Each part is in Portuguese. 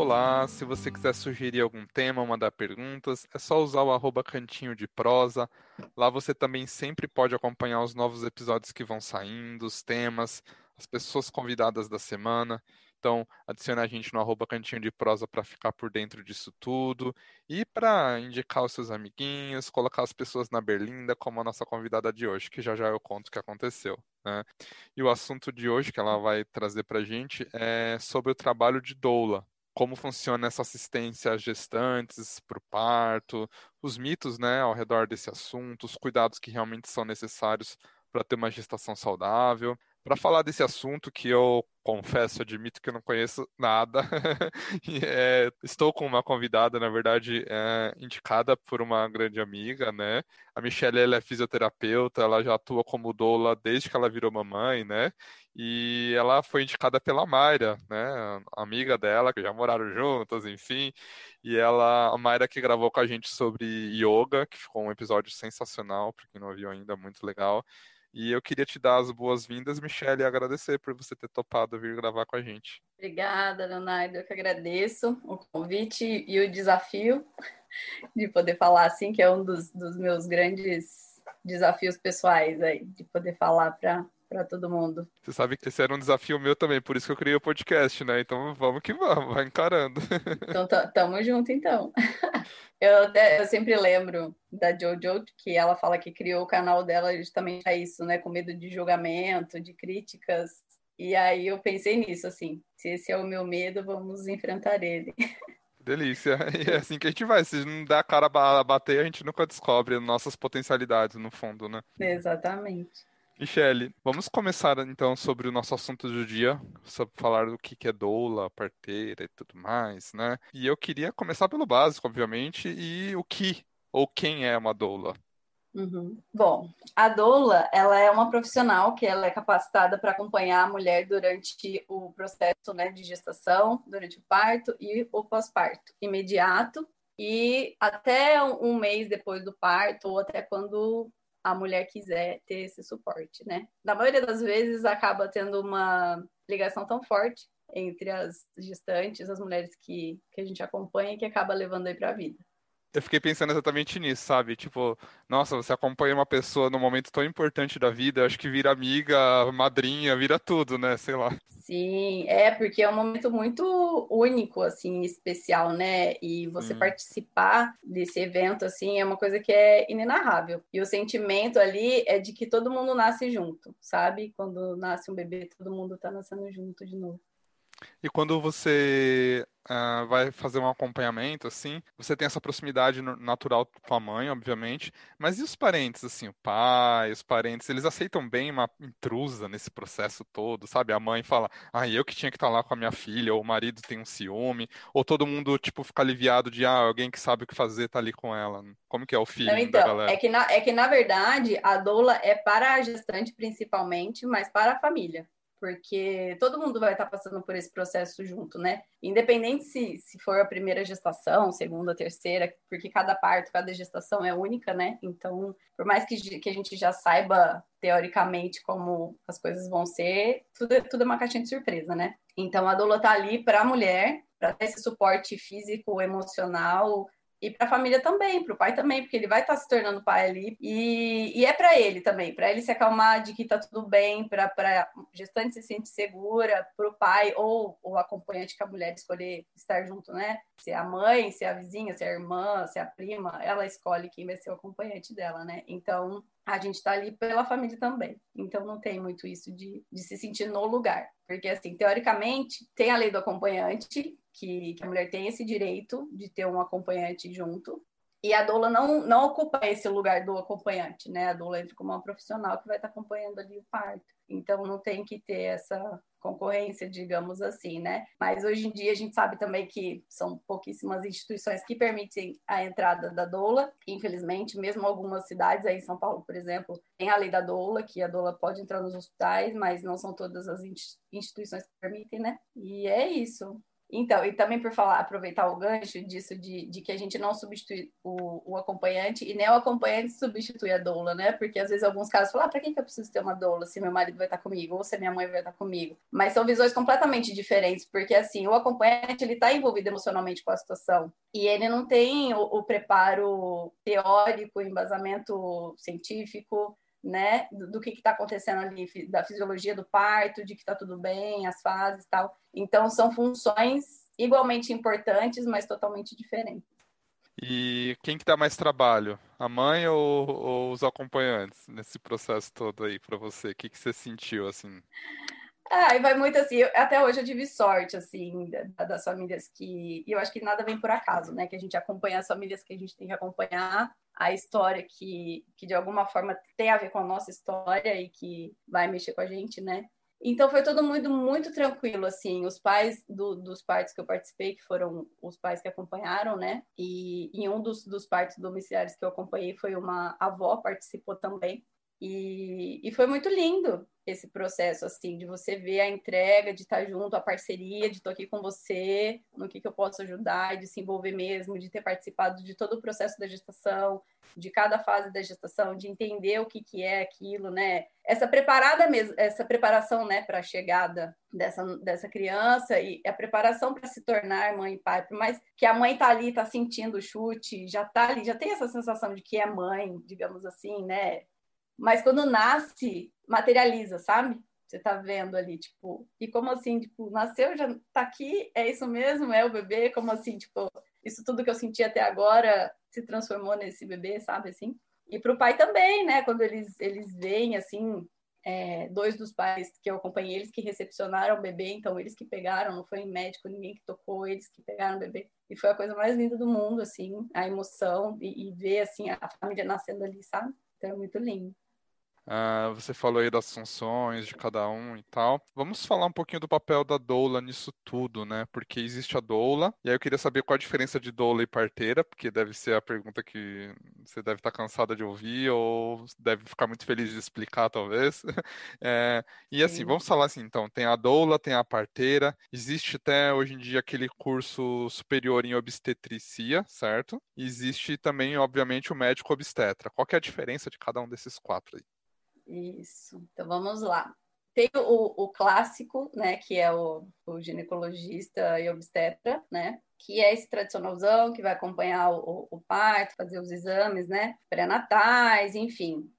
Olá, se você quiser sugerir algum tema, mandar perguntas, é só usar o arroba cantinho de prosa. Lá você também sempre pode acompanhar os novos episódios que vão saindo, os temas, as pessoas convidadas da semana. Então, adicione a gente no arroba cantinho de prosa para ficar por dentro disso tudo e para indicar os seus amiguinhos, colocar as pessoas na berlinda, como a nossa convidada de hoje, que já já eu conto o que aconteceu. Né? E o assunto de hoje que ela vai trazer para a gente é sobre o trabalho de doula. Como funciona essa assistência às gestantes, para o parto, os mitos né, ao redor desse assunto, os cuidados que realmente são necessários para ter uma gestação saudável. Para falar desse assunto que eu confesso, admito que eu não conheço nada. é, estou com uma convidada, na verdade, é, indicada por uma grande amiga, né? A Michelle ela é fisioterapeuta, ela já atua como doula desde que ela virou mamãe, né? E ela foi indicada pela Mayra, né? Amiga dela, que já moraram juntas, enfim. E ela, a Mayra que gravou com a gente sobre yoga, que ficou um episódio sensacional, para quem não viu ainda, muito legal. E eu queria te dar as boas-vindas, Michelle, e agradecer por você ter topado vir gravar com a gente. Obrigada, Leonardo. Eu que agradeço o convite e o desafio de poder falar assim, que é um dos, dos meus grandes desafios pessoais aí, de poder falar para para todo mundo. Você sabe que esse era um desafio meu também, por isso que eu criei o podcast, né? Então vamos que vamos, vai encarando. Então tamo junto então. Eu, eu sempre lembro da Jojo que ela fala que criou o canal dela justamente para isso, né? Com medo de julgamento, de críticas. E aí eu pensei nisso, assim, se esse é o meu medo, vamos enfrentar ele. Delícia. E é assim que a gente vai. Se não der a cara a bater, a gente nunca descobre nossas potencialidades, no fundo, né? Exatamente. Michele, vamos começar então sobre o nosso assunto do dia, sobre falar do que é doula, parteira e tudo mais, né? E eu queria começar pelo básico, obviamente, e o que ou quem é uma doula? Uhum. Bom, a doula, ela é uma profissional que ela é capacitada para acompanhar a mulher durante o processo né, de gestação, durante o parto e o pós-parto imediato e até um mês depois do parto ou até quando a mulher quiser ter esse suporte, né? Na maioria das vezes acaba tendo uma ligação tão forte entre as gestantes, as mulheres que, que a gente acompanha, que acaba levando aí para a vida. Eu fiquei pensando exatamente nisso, sabe? Tipo, nossa, você acompanha uma pessoa num momento tão importante da vida, acho que vira amiga, madrinha, vira tudo, né? Sei lá. Sim, é porque é um momento muito único, assim, especial, né? E você hum. participar desse evento, assim, é uma coisa que é inenarrável. E o sentimento ali é de que todo mundo nasce junto, sabe? Quando nasce um bebê, todo mundo tá nascendo junto de novo. E quando você uh, vai fazer um acompanhamento, assim, você tem essa proximidade natural com a mãe, obviamente, mas e os parentes, assim, o pai, os parentes, eles aceitam bem uma intrusa nesse processo todo, sabe? A mãe fala, ah, eu que tinha que estar lá com a minha filha, ou o marido tem um ciúme, ou todo mundo, tipo, fica aliviado de, ah, alguém que sabe o que fazer tá ali com ela. Como que é o filho então, da galera? É que, na, é que, na verdade, a doula é para a gestante, principalmente, mas para a família porque todo mundo vai estar passando por esse processo junto, né? Independente se, se for a primeira gestação, segunda, terceira, porque cada parto, cada gestação é única, né? Então, por mais que, que a gente já saiba teoricamente como as coisas vão ser, tudo, é, tudo é uma caixinha de surpresa, né? Então, a doula tá ali para a mulher, para ter esse suporte físico, emocional, e para a família também, para o pai também, porque ele vai estar tá se tornando pai ali. E, e é para ele também, para ele se acalmar de que está tudo bem, para a gestante se sentir segura, para o pai ou o acompanhante que a mulher escolher estar junto, né? Se é a mãe, se é a vizinha, se é a irmã, se é a prima, ela escolhe quem vai ser o acompanhante dela, né? Então, a gente está ali pela família também. Então não tem muito isso de, de se sentir no lugar. Porque, assim, teoricamente, tem a lei do acompanhante, que, que a mulher tem esse direito de ter um acompanhante junto. E a doula não, não ocupa esse lugar do acompanhante, né? A doula entra como uma profissional que vai estar acompanhando ali o parto. Então não tem que ter essa concorrência, digamos assim, né? Mas hoje em dia a gente sabe também que são pouquíssimas instituições que permitem a entrada da doula. Infelizmente, mesmo algumas cidades aí em São Paulo, por exemplo, tem a lei da doula, que a doula pode entrar nos hospitais, mas não são todas as instituições que permitem, né? E é isso. Então, e também por falar, aproveitar o gancho disso de, de que a gente não substitui o, o, acompanhante e nem o acompanhante substitui a doula, né? Porque às vezes alguns casos falam, ah, pra que, que eu preciso ter uma doula se meu marido vai estar comigo ou se minha mãe vai estar comigo? Mas são visões completamente diferentes, porque assim, o acompanhante ele está envolvido emocionalmente com a situação e ele não tem o, o preparo teórico, embasamento científico, né, do, do que está acontecendo ali, da fisiologia do parto, de que está tudo bem, as fases e tal. Então, são funções igualmente importantes, mas totalmente diferentes. E quem que dá mais trabalho? A mãe ou, ou os acompanhantes nesse processo todo aí para você? O que, que você sentiu assim? Ah, e vai muito assim, até hoje eu tive sorte, assim, das famílias que. E eu acho que nada vem por acaso, né? Que a gente acompanha as famílias que a gente tem que acompanhar, a história que, que de alguma forma tem a ver com a nossa história e que vai mexer com a gente, né? Então foi todo mundo muito tranquilo, assim. Os pais do, dos partos que eu participei, que foram os pais que acompanharam, né? E em um dos, dos partos domiciliares que eu acompanhei foi uma avó participou também. E, e foi muito lindo esse processo, assim, de você ver a entrega, de estar junto, a parceria, de estar aqui com você, no que, que eu posso ajudar, de se envolver mesmo, de ter participado de todo o processo da gestação, de cada fase da gestação, de entender o que, que é aquilo, né? Essa preparada mesmo, essa preparação, né, para a chegada dessa, dessa criança e a preparação para se tornar mãe e pai, mais que a mãe tá ali, tá sentindo o chute, já tá ali, já tem essa sensação de que é mãe, digamos assim, né? Mas quando nasce, materializa, sabe? Você tá vendo ali, tipo, e como assim, tipo, nasceu, já tá aqui, é isso mesmo, é o bebê, como assim, tipo, isso tudo que eu senti até agora se transformou nesse bebê, sabe assim? E para o pai também, né? Quando eles eles veem assim, é, dois dos pais que eu acompanhei, eles que recepcionaram o bebê, então eles que pegaram, não foi médico, ninguém que tocou, eles que pegaram o bebê. E foi a coisa mais linda do mundo, assim, a emoção e, e ver, assim, a família nascendo ali, sabe? Então é muito lindo. Uh, você falou aí das funções de cada um e tal. Vamos falar um pouquinho do papel da doula nisso tudo, né? Porque existe a doula, e aí eu queria saber qual a diferença de doula e parteira, porque deve ser a pergunta que você deve estar cansada de ouvir ou deve ficar muito feliz de explicar, talvez. É, e assim, Sim. vamos falar assim, então, tem a doula, tem a parteira, existe até hoje em dia aquele curso superior em obstetricia, certo? Existe também, obviamente, o médico obstetra. Qual é a diferença de cada um desses quatro aí? Isso. Então vamos lá. Tem o, o clássico, né, que é o, o, ginecologista e obstetra, né, que é esse tradicionalzão que vai acompanhar o, o parto, fazer os exames, né, pré-natais, enfim.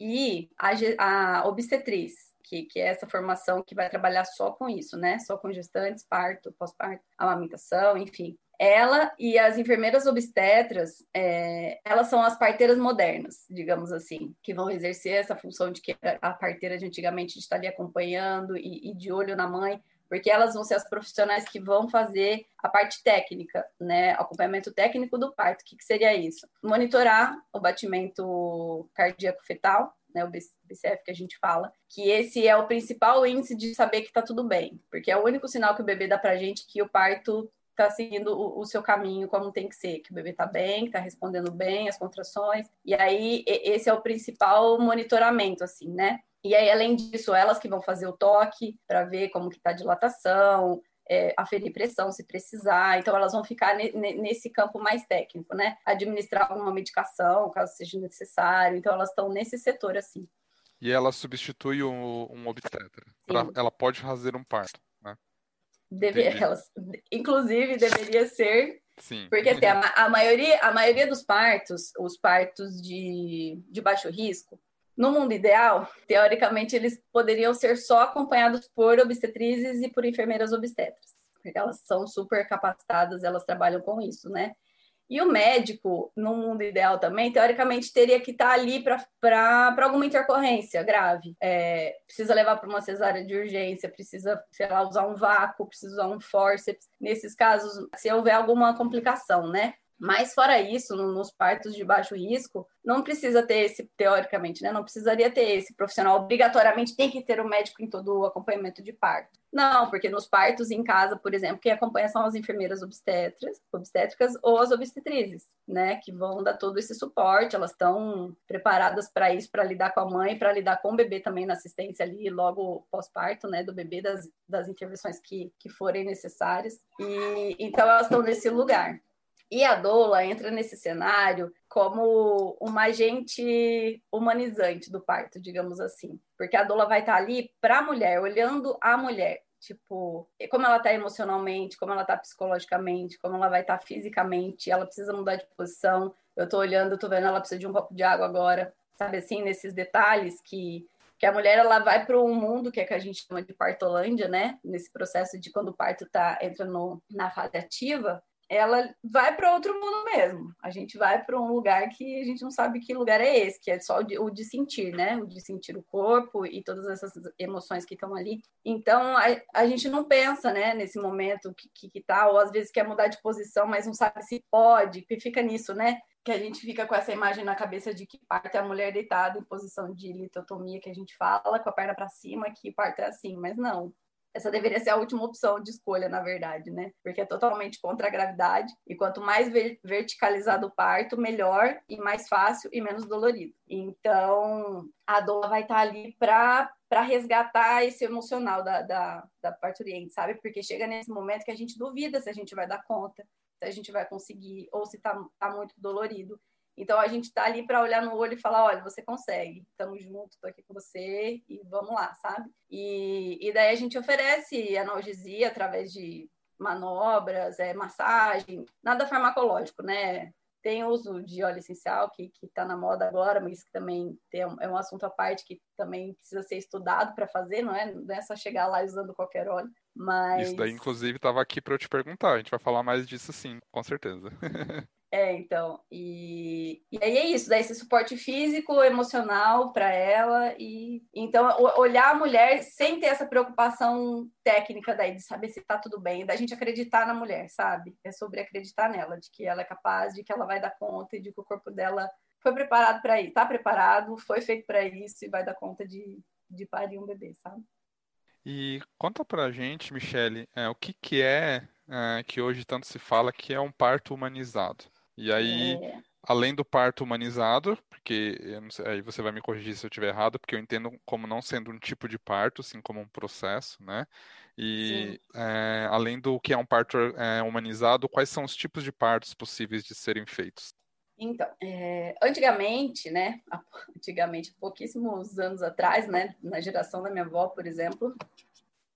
E a, a obstetriz, que, que, é essa formação que vai trabalhar só com isso, né? Só com gestantes, parto, pós-parto, amamentação, enfim ela e as enfermeiras obstetras, é, elas são as parteiras modernas, digamos assim, que vão exercer essa função de que a parteira de antigamente está ali acompanhando e, e, de olho na mãe, porque elas vão ser as profissionais que vão fazer a parte técnica, né, acompanhamento técnico do parto. O que, que seria isso? Monitorar o batimento cardíaco fetal, né, o BCF que a gente fala, que esse é o principal índice de saber que está tudo bem, porque é o único sinal que o bebê dá para gente que o parto está seguindo o, o, seu caminho como tem que ser, que o bebê está bem, está respondendo bem as contrações. E aí, esse é o principal monitoramento, assim, né? E aí, além disso, elas que vão fazer o toque para ver como que está a dilatação, é, aferir pressão se precisar. Então, elas vão ficar ne, nesse campo mais técnico, né? Administrar alguma medicação, caso seja necessário. Então, elas estão nesse setor, assim. E ela substitui um, um obstetra. Pra, ela pode fazer um parto. Deve, elas, inclusive, deveria ser. Sim. Porque assim, a, a, maioria, a maioria dos partos, os partos de, de baixo risco, no mundo ideal, teoricamente, eles poderiam ser só acompanhados por obstetrizes e por enfermeiras obstetras. Porque elas são super capacitadas, elas trabalham com isso, né? E o médico, no mundo ideal também, teoricamente teria que estar ali para alguma intercorrência grave. É, precisa levar para uma cesárea de urgência, precisa, sei lá, usar um vácuo, precisa usar um forceps. Nesses casos, se houver alguma complicação, né? Mas fora isso, nos partos de baixo risco, não precisa ter esse, teoricamente, né? Não precisaria ter esse profissional. Obrigatoriamente tem que ter o um médico em todo o acompanhamento de parto. Não, porque nos partos em casa, por exemplo, quem acompanha são as enfermeiras obstetras, obstétricas ou as obstetrizes, né? Que vão dar todo esse suporte, elas estão preparadas para isso, para lidar com a mãe, para lidar com o bebê também na assistência ali, logo pós-parto, né? Do bebê, das, das intervenções que, que forem necessárias. E então elas estão nesse lugar. E a doula entra nesse cenário como uma agente humanizante do parto, digamos assim. Porque a doula vai estar ali para a mulher, olhando a mulher. Tipo, como ela está emocionalmente, como ela está psicologicamente, como ela vai estar tá fisicamente, ela precisa mudar de posição. Eu estou olhando, estou vendo, ela precisa de um copo de água agora. Sabe assim, nesses detalhes que que a mulher ela vai para um mundo que é que a gente chama de partolândia, né? Nesse processo de quando o parto tá entra no, na fase ativa, ela vai para outro mundo mesmo. A gente vai para um lugar que a gente não sabe que lugar é esse, que é só o de, o de, sentir, né? O de sentir o corpo e todas essas emoções que estão ali. Então, a, a, gente não pensa, né, nesse momento que, que, que tá, ou às vezes quer mudar de posição, mas não sabe se pode, que fica nisso, né? Que a gente fica com essa imagem na cabeça de que parto é a mulher deitada em posição de litotomia, que a gente fala, com a perna para cima, que parto é assim, mas não essa deveria ser a última opção de escolha, na verdade, né? Porque é totalmente contra a gravidade. E quanto mais verticalizado o parto, melhor e mais fácil e menos dolorido. Então, a doula vai estar ali para para resgatar esse emocional da, da, da parturiente, sabe? Porque chega nesse momento que a gente duvida se a gente vai dar conta, se a gente vai conseguir, ou se tá, tá muito dolorido. Então a gente tá ali para olhar no olho e falar, olha, você consegue, estamos juntos, tô aqui com você e vamos lá, sabe? E, e daí a gente oferece analgesia através de manobras, é, massagem, nada farmacológico, né? Tem uso de óleo essencial, que está na moda agora, mas que também tem, é um assunto à parte que também precisa ser estudado para fazer, não é? Não é só chegar lá usando qualquer óleo. Mas... Isso daí, inclusive, estava aqui para eu te perguntar. A gente vai falar mais disso sim, com certeza. É, então, e, e aí é isso, daí esse suporte físico, emocional para ela, e então olhar a mulher sem ter essa preocupação técnica daí de saber se tá tudo bem, da gente acreditar na mulher, sabe? É sobre acreditar nela, de que ela é capaz, de que ela vai dar conta e de que o corpo dela foi preparado para isso, tá preparado, foi feito para isso e vai dar conta de, de parir um bebê, sabe? E conta pra gente, Michele, é, o que, que é, é que hoje tanto se fala que é um parto humanizado? E aí, é. além do parto humanizado, porque sei, aí você vai me corrigir se eu estiver errado, porque eu entendo como não sendo um tipo de parto, sim como um processo, né? E é, além do que é um parto é, humanizado, quais são os tipos de partos possíveis de serem feitos? Então, é, antigamente, né? Antigamente, pouquíssimos anos atrás, né? Na geração da minha avó, por exemplo,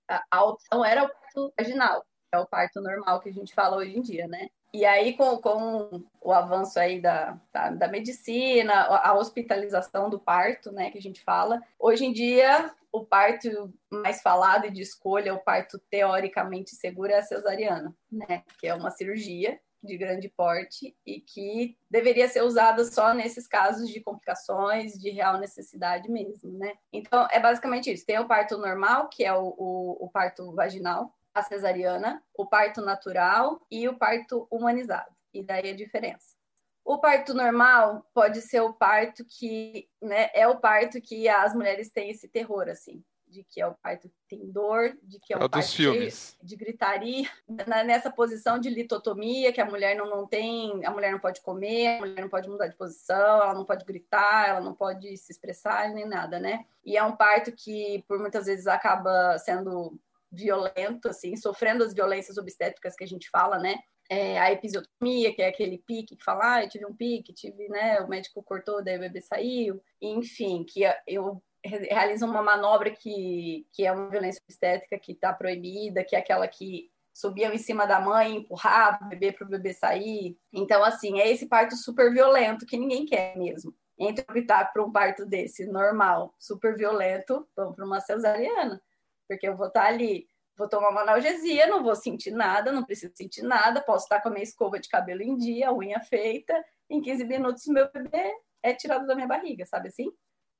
a, a opção era o parto vaginal, é o parto normal que a gente fala hoje em dia, né? E aí, com, com o avanço aí da, da, da, medicina, a hospitalização do parto, né, que a gente fala, hoje em dia, o parto mais falado e de escolha, o parto teoricamente seguro é a cesariana, né, que é uma cirurgia de grande porte e que deveria ser usada só nesses casos de complicações, de real necessidade mesmo, né? Então, é basicamente isso. Tem o parto normal, que é o, o, o parto vaginal, a cesariana, o parto natural e o parto humanizado. E daí a diferença. O parto normal pode ser o parto que, né, é o parto que as mulheres têm esse terror, assim, de que é o parto que tem dor, de que é, é o parto filmes. de gritaria, nessa posição de litotomia, que a mulher não, não tem, a mulher não pode comer, a mulher não pode mudar de posição, ela não pode gritar, ela não pode se expressar, nem nada, né? E é um parto que, por muitas vezes, acaba sendo violento, assim, sofrendo as violências obstétricas que a gente fala, né? É, a episiotomia, que é aquele pique que fala, ah, eu tive um pique, tive, né, o médico cortou, daí o bebê saiu, enfim, que eu realizo uma manobra que, que é uma violência obstétrica que está proibida, que é aquela que subiam em cima da mãe, empurrava o bebê para o bebê sair. Então, assim, é esse parto super violento que ninguém quer mesmo. Entre optar por um parto desse normal, super violento, vamos para uma cesariana porque eu vou estar ali, vou tomar uma analgesia, não vou sentir nada, não preciso sentir nada, posso estar com a minha escova de cabelo em dia, unha feita, em 15 minutos meu bebê é tirado da minha barriga, sabe assim?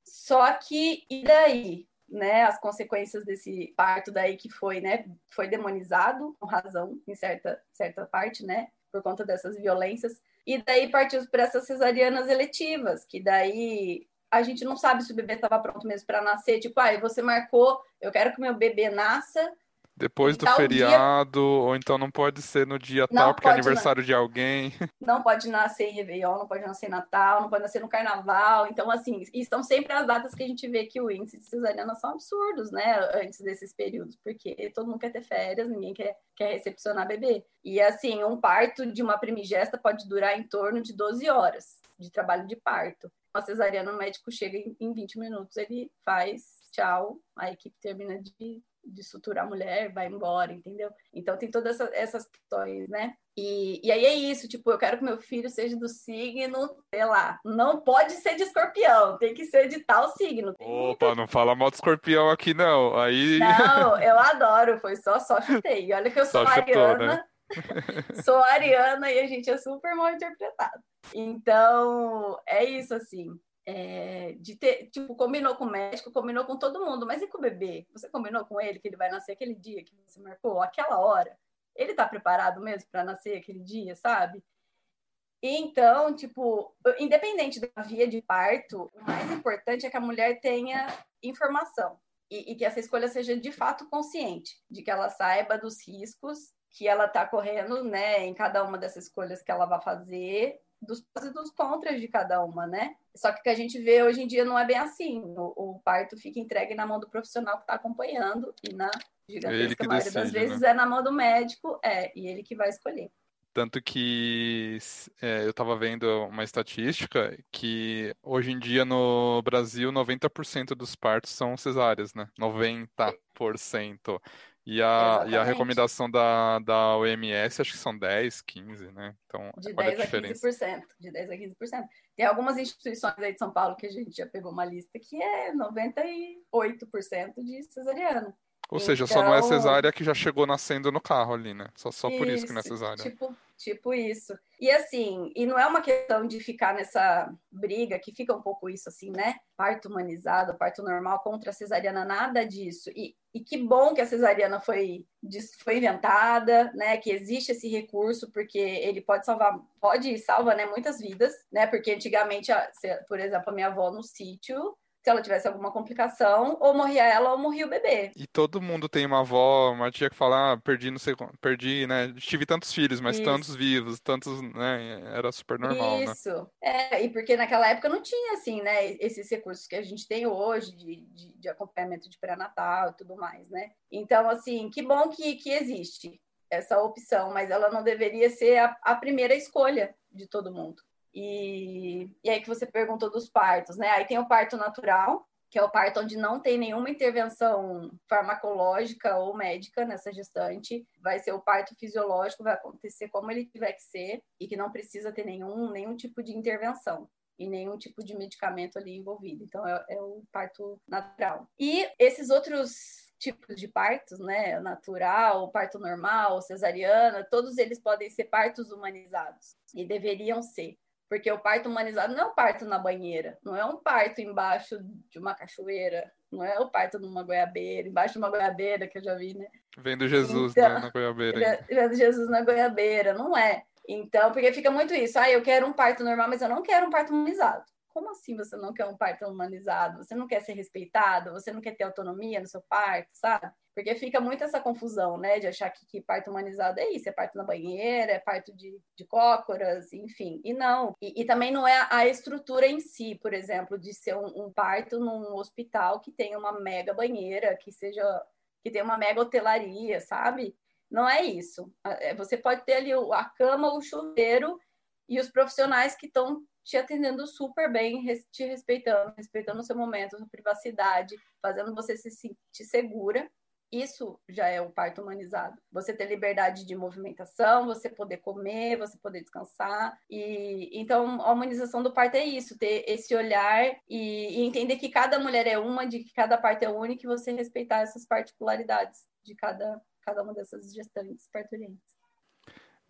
Só que, e daí? Né, as consequências desse parto daí que foi, né, foi demonizado, com razão, em certa, certa parte, né, por conta dessas violências, E daí partiu para essas cesarianas eletivas, que daí a gente não sabe se o bebê estava pronto mesmo para nascer. Tipo, ah, você marcou, eu quero que meu bebê nasça depois do feriado, dia... ou então não pode ser no dia não tal, porque é aniversário de alguém. Não pode nascer em Réveillon, não pode nascer em Natal, não pode nascer no Carnaval. Então, assim, estão sempre as datas que a gente vê que o índice de cesariana são absurdos, né? Antes desses períodos, porque todo mundo quer ter férias, ninguém quer, quer recepcionar bebê. E, assim, um parto de uma primigesta pode durar em torno de 12 horas de trabalho de parto. Uma cesariana, o médico chega em 20 minutos, ele faz tchau, a equipe termina de de suturar a mulher, vai embora, entendeu? Então tem todas essa, essas questões, né? E, e aí é isso, tipo, eu quero que meu filho seja do signo, sei lá, não pode ser de escorpião, tem que ser de tal signo. Opa, não fala mal do escorpião aqui não, aí... Não, eu adoro, foi só, só chutei. Olha que eu sou só ariana, chutou, né? sou ariana e a gente é super mal interpretado. Então, é isso, assim é, de ter, tipo, combinou com o médico, combinou com todo mundo, mas e com o bebê? Você combinou com ele que ele vai nascer aquele dia que você marcou, aquela hora? Ele tá preparado mesmo para nascer aquele dia, sabe? Então, tipo, independente da via de parto, o mais importante é que a mulher tenha informação e, e que essa escolha seja de fato consciente, de que ela saiba dos riscos que ela está correndo, né, em cada uma dessas escolhas que ela vai fazer dos prós e dos contras de cada uma, né? Só que o que a gente vê hoje em dia não é bem assim. O, o parto fica entregue na mão do profissional que está acompanhando e na gigantesca maioria decide, das vezes né? é na mão do médico, é, e ele que vai escolher. Tanto que é, eu estava vendo uma estatística que hoje em dia no Brasil 90% dos partos são cesáreas, né? 90%. E a, e a recomendação da, da OMS, acho que são 10, 15, né? Então, de 10 a, a 15%. De 10 a 15%. Tem algumas instituições aí de São Paulo que a gente já pegou uma lista que é 98% de cesariana. Ou então... seja, só não é então cesárea que já chegou nascendo no carro ali, né? Só, só por isso que não é cesárea. Tipo, tipo isso. E assim, e não é uma questão de ficar nessa briga, que fica um pouco isso assim, né? Parto humanizado, parto normal contra a cesariana, nada disso. E, e que bom que a cesariana foi, foi inventada, né? Que existe esse recurso, porque ele pode salvar, pode e salva, né, muitas vidas, né? Porque antigamente, por exemplo, a minha avó no sítio, se ela tivesse alguma complicação, ou morria ela ou morria o bebê. E todo mundo tem uma avó, uma tia que fala, ah, perdi, não sei, perdi, né? Tive tantos filhos, mas Isso. tantos vivos, tantos, né? Era super normal, né? Isso. Né? É, e porque naquela época não tinha, assim, né? Esses recursos que a gente tem hoje de, de, de acompanhamento de pré-natal e tudo mais, né? Então, assim, que bom que, que existe essa opção, mas ela não deveria ser a, a primeira escolha de todo mundo. E, e aí que você perguntou dos partos, né? Aí tem o parto natural, que é o parto onde não tem nenhuma intervenção farmacológica ou médica nessa gestante. Vai ser o parto fisiológico, vai acontecer como ele tiver que ser e que não precisa ter nenhum, nenhum tipo de intervenção e nenhum tipo de medicamento ali envolvido. Então, é, é o parto natural. E esses outros tipos de partos, né? Natural, parto normal, cesariana, todos eles podem ser partos humanizados e deveriam ser. Porque o parto humanizado não é um parto na banheira, não é um parto embaixo de uma cachoeira, não é o parto numa goiabeira, embaixo de uma goiabeira que eu já vi, né? Vendo Jesus então, na, na goiabeira. Vendo Jesus na goiabeira, não é. Então, porque fica muito isso, ah, eu quero um parto normal, mas eu não quero um parto humanizado. Como assim você não quer um parto humanizado? Você não quer ser respeitado? Você não quer ter autonomia no seu parto, sabe? Porque fica muito essa confusão, né? De achar que, que parto humanizado é isso, é parto na banheira, é parto de, de cócoras, enfim. E não. E, e também não é a estrutura em si, por exemplo, de ser um, um parto num hospital que tem uma mega banheira, que seja que tem uma mega hotelaria, sabe? Não é isso. É, você pode ter ali a cama, o chuveiro e os profissionais que estão te atendendo super bem, te respeitando, respeitando o seu momento, a sua privacidade, fazendo você se sentir segura isso já é o parto humanizado. Você ter liberdade de movimentação, você poder comer, você poder descansar. E então a humanização do parto é isso, ter esse olhar e, e entender que cada mulher é uma, de que cada parto é único e você respeitar essas particularidades de cada, cada uma dessas gestantes parturientes.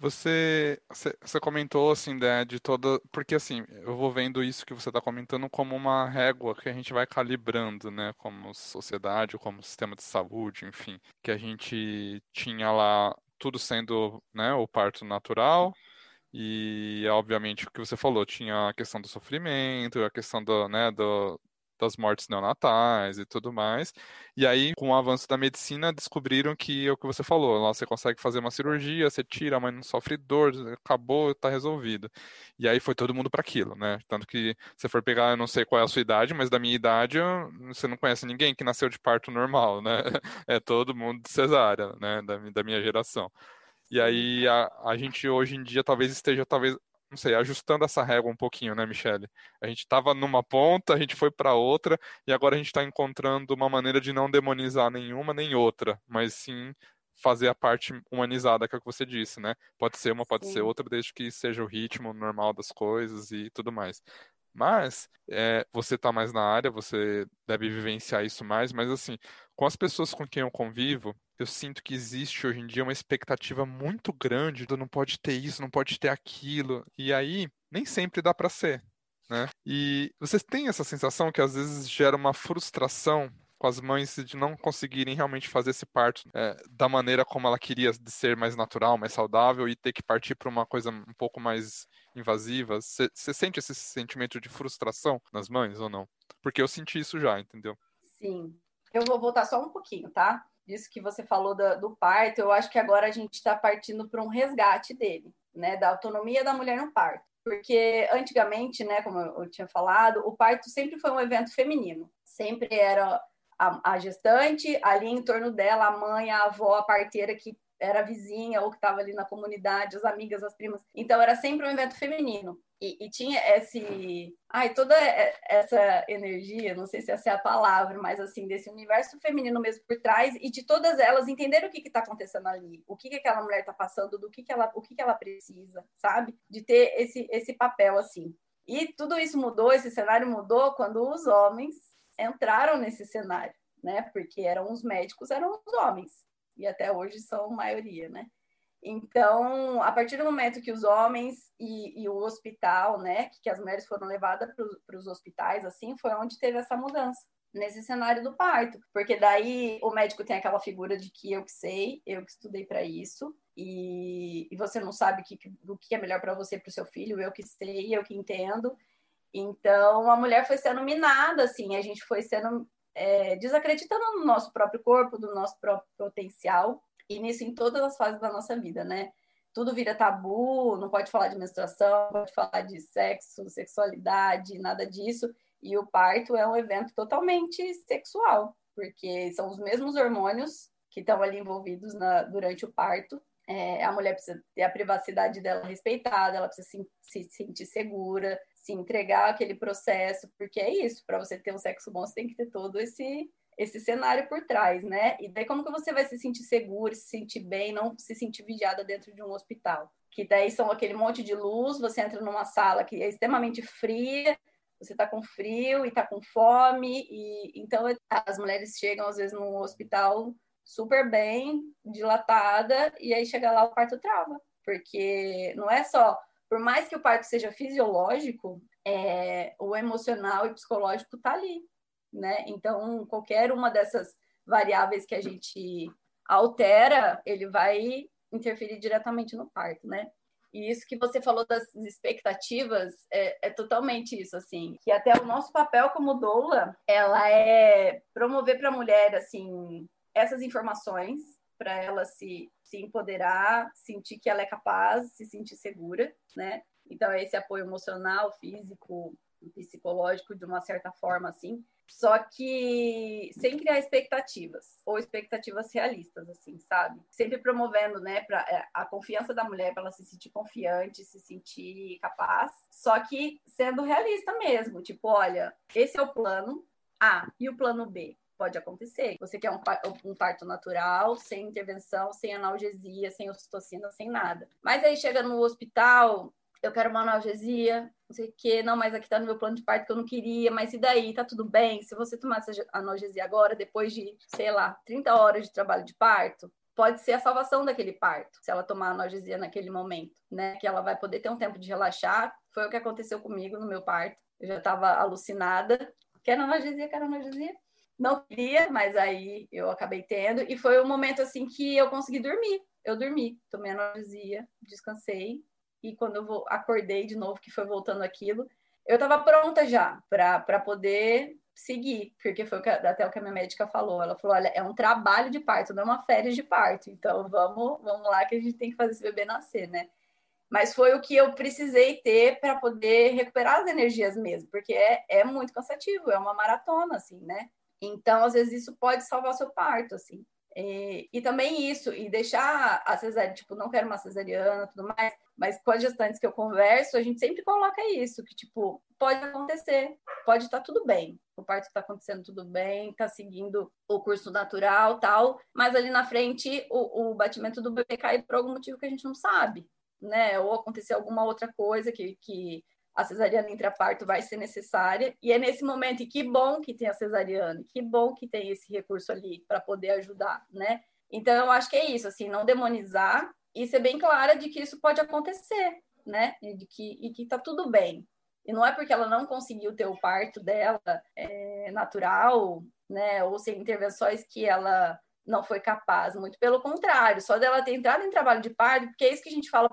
Você, você comentou assim, né, de toda. Porque assim, eu vou vendo isso que você está comentando como uma régua que a gente vai calibrando, né? Como sociedade, como sistema de saúde, enfim. Que a gente tinha lá tudo sendo né, o parto natural, E, obviamente, o que você falou, tinha a questão do sofrimento, a questão do, né, do, das mortes neonatais e tudo mais. E aí, com o avanço da medicina, descobriram que é o que você falou, lá você consegue fazer uma cirurgia, você tira, a mãe não sofre dor, acabou, tá resolvido. E aí foi todo mundo para aquilo, né? Tanto que você for pegar, eu não sei qual é a sua idade, mas da minha idade, você não conhece ninguém que nasceu de parto normal, né? É todo mundo de cesárea, né? Da, da minha geração. E aí a, a gente hoje em dia talvez esteja talvez não sei, ajustando essa régua um pouquinho, né, Michele? A gente estava numa ponta, a gente foi para outra, e agora a gente está encontrando uma maneira de não demonizar nenhuma nem outra, mas sim fazer a parte humanizada, que é o que você disse, né? Pode ser uma, pode sim. ser outra, desde que seja o ritmo normal das coisas e tudo mais. Mas é, você está mais na área, você deve vivenciar isso mais, mas assim, com as pessoas com quem eu convivo, eu sinto que existe hoje em dia uma expectativa muito grande do não pode ter isso, não pode ter aquilo. E aí, nem sempre dá para ser. Né? E vocês têm essa sensação que às vezes gera uma frustração com as mães de não conseguirem realmente fazer esse parto é, da maneira como ela queria, de ser mais natural, mais saudável e ter que partir para uma coisa um pouco mais invasiva. Você sente esse sentimento de frustração nas mães ou não? Porque eu senti isso já, entendeu? Sim. Eu vou voltar só um pouquinho, tá? disso que você falou do, do parto, eu acho que agora a gente está partindo para um resgate dele, né, da autonomia da mulher no parto. Porque antigamente, né, como eu tinha falado, o parto sempre foi um evento feminino. Sempre era a, a gestante, ali em torno dela, a mãe, a avó, a parteira que era vizinha ou que estava ali na comunidade, as amigas, as primas. Então era sempre um evento feminino. E, e, tinha esse. Ai, toda essa energia, não sei se essa é a palavra, mas assim, desse universo feminino mesmo por trás, e de todas elas entender o que está acontecendo ali, o que, que aquela mulher está passando, do que, que ela, o que, que ela precisa, sabe? De ter esse, esse papel assim. E tudo isso mudou, esse cenário mudou quando os homens entraram nesse cenário, né? Porque eram os médicos, eram os homens e até hoje são maioria, né? Então, a partir do momento que os homens e, e o hospital, né, que, as mulheres foram levadas para os hospitais, assim, foi onde teve essa mudança nesse cenário do parto, porque daí o médico tem aquela figura de que eu que sei, eu que estudei para isso, e, e, você não sabe que, o que é melhor para você, para o seu filho, eu que sei, eu que entendo. Então, a mulher foi sendo minada, assim, a gente foi sendo é, desacreditando no nosso próprio corpo, do nosso próprio potencial, e nisso em todas as fases da nossa vida, né? Tudo vira tabu, não pode falar de menstruação, não pode falar de sexo, sexualidade, nada disso. E o parto é um evento totalmente sexual, porque são os mesmos hormônios que estão ali envolvidos na, durante o parto. É, a mulher precisa ter a privacidade dela respeitada, ela precisa se, se sentir segura, se entregar aquele processo, porque é isso, para você ter um sexo bom, você tem que ter todo esse esse cenário por trás, né? E daí como que você vai se sentir seguro, se sentir bem, não se sentir vigiada dentro de um hospital? Que daí são aquele monte de luz, você entra numa sala que é extremamente fria, você tá com frio e tá com fome, e então as mulheres chegam às vezes num hospital super bem, dilatada, e aí chega lá o parto trava, porque não é só por mais que o parto seja fisiológico, é, o emocional e psicológico está ali, né? Então, qualquer uma dessas variáveis que a gente altera, ele vai interferir diretamente no parto, né? E isso que você falou das expectativas é, é, totalmente isso, assim. Que até o nosso papel como doula, ela é promover para a mulher, assim, essas informações para ela se, se empoderar, sentir que ela é capaz, se sentir segura, né? Então, esse apoio emocional, físico, psicológico, de uma certa forma, assim. Só que sem criar expectativas, ou expectativas realistas, assim, sabe? Sempre promovendo, né, pra, é, a confiança da mulher para ela se sentir confiante, se sentir capaz. Só que sendo realista mesmo, tipo, olha, esse é o plano A e o plano B pode acontecer. Você quer um, um parto natural, sem intervenção, sem analgesia, sem ocitocina, sem nada. Mas aí chega no hospital, eu quero uma analgesia, não sei o quê, não, mas aqui tá no meu plano de parto que eu não queria, mas e daí? Tá tudo bem? Se você tomar essa analgesia agora, depois de, sei lá, 30 horas de trabalho de parto, pode ser a salvação daquele parto, se ela tomar analgesia naquele momento, né? Que ela vai poder ter um tempo de relaxar. Foi o que aconteceu comigo no meu parto. Eu já estava alucinada. Quero analgesia, quero analgesia não queria, mas aí eu acabei tendo. E foi um momento assim que eu consegui dormir. Eu dormi, tomei analgesia, descansei e quando eu acordei de novo, que foi voltando aquilo, eu estava pronta já para poder seguir, porque foi até o que a minha médica falou. Ela falou: olha, é um trabalho de parto, não é uma férias de parto. Então vamos, vamos lá que a gente tem que fazer esse bebê nascer, né? Mas foi o que eu precisei ter para poder recuperar as energias mesmo, porque é, é muito cansativo, é uma maratona, assim, né? Então, às vezes, isso pode salvar seu parto, assim. E, e, também isso, e deixar a cesárea, tipo, não quero uma cesariana tudo mais, mas com as gestantes que eu converso, a gente sempre coloca isso, que, tipo, pode acontecer, pode estar tá tudo bem, o parto está acontecendo tudo bem, está seguindo o curso natural, tal, mas ali na frente o, o batimento do bebê cai por algum motivo que a gente não sabe, né? Ou acontecer alguma outra coisa que, que a cesariana intraparto vai ser necessária, e é nesse momento, e que bom que tem a cesariana, que bom que tem esse recurso ali para poder ajudar, né? Então, eu acho que é isso, assim, não demonizar e ser bem clara de que isso pode acontecer, né? E de que, e que tá tudo bem. E não é porque ela não conseguiu ter o parto dela é, natural, né? Ou sem intervenções que ela não foi capaz, muito pelo contrário, só dela ter entrado em trabalho de parto, porque é isso que a gente fala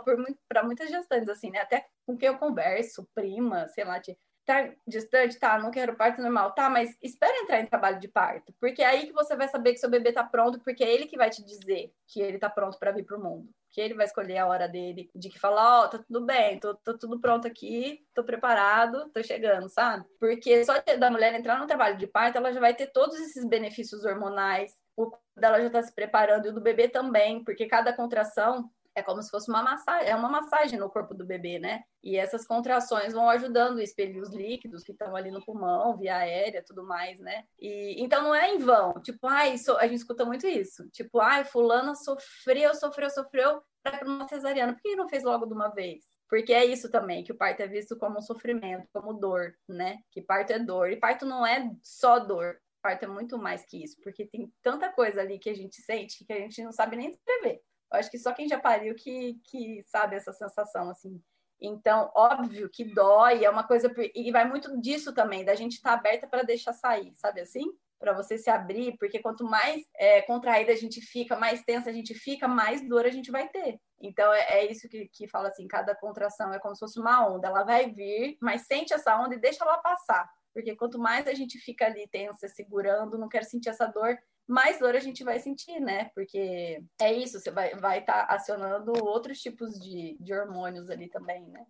para muitas gestantes, assim, né? Até com quem eu converso, prima, sei lá, tá distante, tá, não quero parto normal, tá, mas espera entrar em trabalho de parto, porque é aí que você vai saber que seu bebê tá pronto, porque é ele que vai te dizer que ele tá pronto para vir pro mundo, que ele vai escolher a hora dele, de que falar, ó, oh, tá tudo bem, tô, tô tudo pronto aqui, tô preparado, tô chegando, sabe? Porque só da mulher entrar no trabalho de parto, ela já vai ter todos esses benefícios hormonais, o dela já tá se preparando e o do bebê também, porque cada contração é como se fosse uma massagem, é uma massagem no corpo do bebê, né? E essas contrações vão ajudando a expelir os líquidos que estão ali no pulmão, via aérea, tudo mais, né? E então não é em vão. Tipo, ai, a gente escuta muito isso. Tipo, ai, fulana sofreu, sofreu, sofreu para uma cesariana. Por que não fez logo de uma vez? Porque é isso também, que o parto é visto como um sofrimento, como dor, né? Que parto é dor. E parto não é só dor. Parto é muito mais que isso, porque tem tanta coisa ali que a gente sente que a gente não sabe nem descrever. Eu acho que só quem já pariu que, que sabe essa sensação, assim. Então, óbvio que dói, é uma coisa. E vai muito disso também, da gente estar tá aberta para deixar sair, sabe assim? Para você se abrir, porque quanto mais é, contraída a gente fica, mais tensa a gente fica, mais dor a gente vai ter. Então, é, é isso que, que fala assim: cada contração é como se fosse uma onda. Ela vai vir, mas sente essa onda e deixa ela passar. Porque quanto mais a gente fica ali tensa, segurando, não quero sentir essa dor, mais dor a gente vai sentir, né? Porque é isso, você vai estar vai tá acionando outros tipos de, de hormônios ali também, né?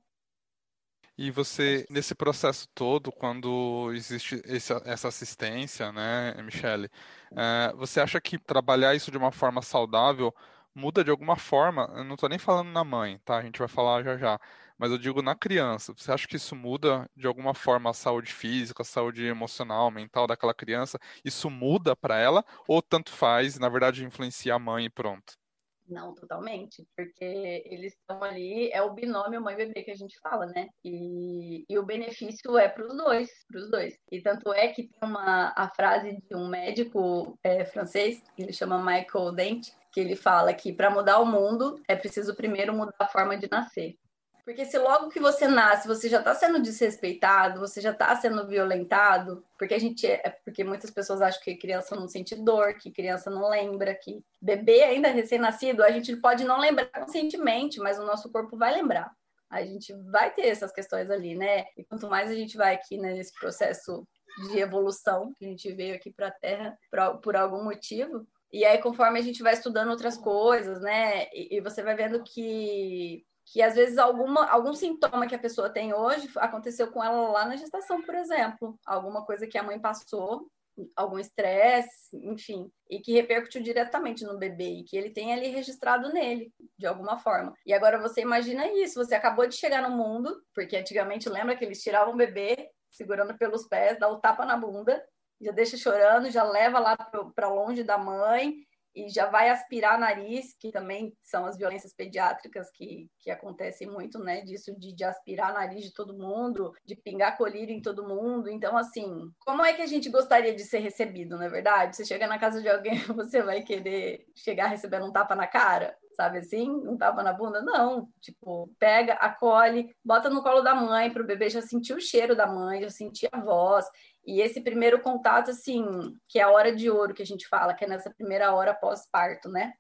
E você, nesse processo todo, quando existe essa assistência, né, Michele, é, você acha que trabalhar isso de uma forma saudável muda de alguma forma? Eu não estou nem falando na mãe, tá? A gente vai falar já já mas eu digo na criança. Você acha que isso muda de alguma forma a saúde física, a saúde emocional, mental daquela criança? Isso muda para ela ou tanto faz, na verdade influencia a mãe e pronto? Não, totalmente, porque eles estão ali, é o binômio mãe-bebê que a gente fala, né? E, e o benefício é para os dois, para os dois. E tanto é que tem uma a frase de um médico é, francês, ele chama Michael Dent, que ele fala que para mudar o mundo é preciso primeiro mudar a forma de nascer. Porque se logo que você nasce, você já está sendo desrespeitado, você já está sendo violentado, porque a gente é, é, porque muitas pessoas acham que criança não sente dor, que criança não lembra, que bebê ainda recém-nascido, a gente pode não lembrar conscientemente, mas o nosso corpo vai lembrar. A gente vai ter essas questões ali, né? E quanto mais a gente vai aqui né, nesse processo de evolução, que a gente veio aqui para a Terra por, por algum motivo, e aí, conforme a gente vai estudando outras coisas, né? E, e, você vai vendo que que às vezes alguma, algum sintoma que a pessoa tem hoje aconteceu com ela lá na gestação, por exemplo. Alguma coisa que a mãe passou, algum estresse, enfim, e que repercutiu diretamente no bebê e que ele tem ali registrado nele, de alguma forma. E agora você imagina isso, você acabou de chegar no mundo, porque antigamente lembra que eles tiravam o bebê segurando pelos pés, dá o tapa na bunda, já deixa chorando, já leva lá para longe da mãe, e já vai aspirar nariz, que também são as violências pediátricas que, que acontecem muito, né? Disso de, de aspirar nariz de todo mundo, de pingar colírio em todo mundo. Então, assim, como é que a gente gostaria de ser recebido, não é verdade? Você chega na casa de alguém, você vai querer chegar recebendo um tapa na cara? sabe assim? Um tapa na bunda? Não. Tipo, pega, acolhe, bota no colo da mãe para o bebê já sentir o cheiro da mãe, já sentir a voz. E esse primeiro contato, assim, que é a hora de ouro que a gente fala, que é nessa primeira hora pós-parto, né?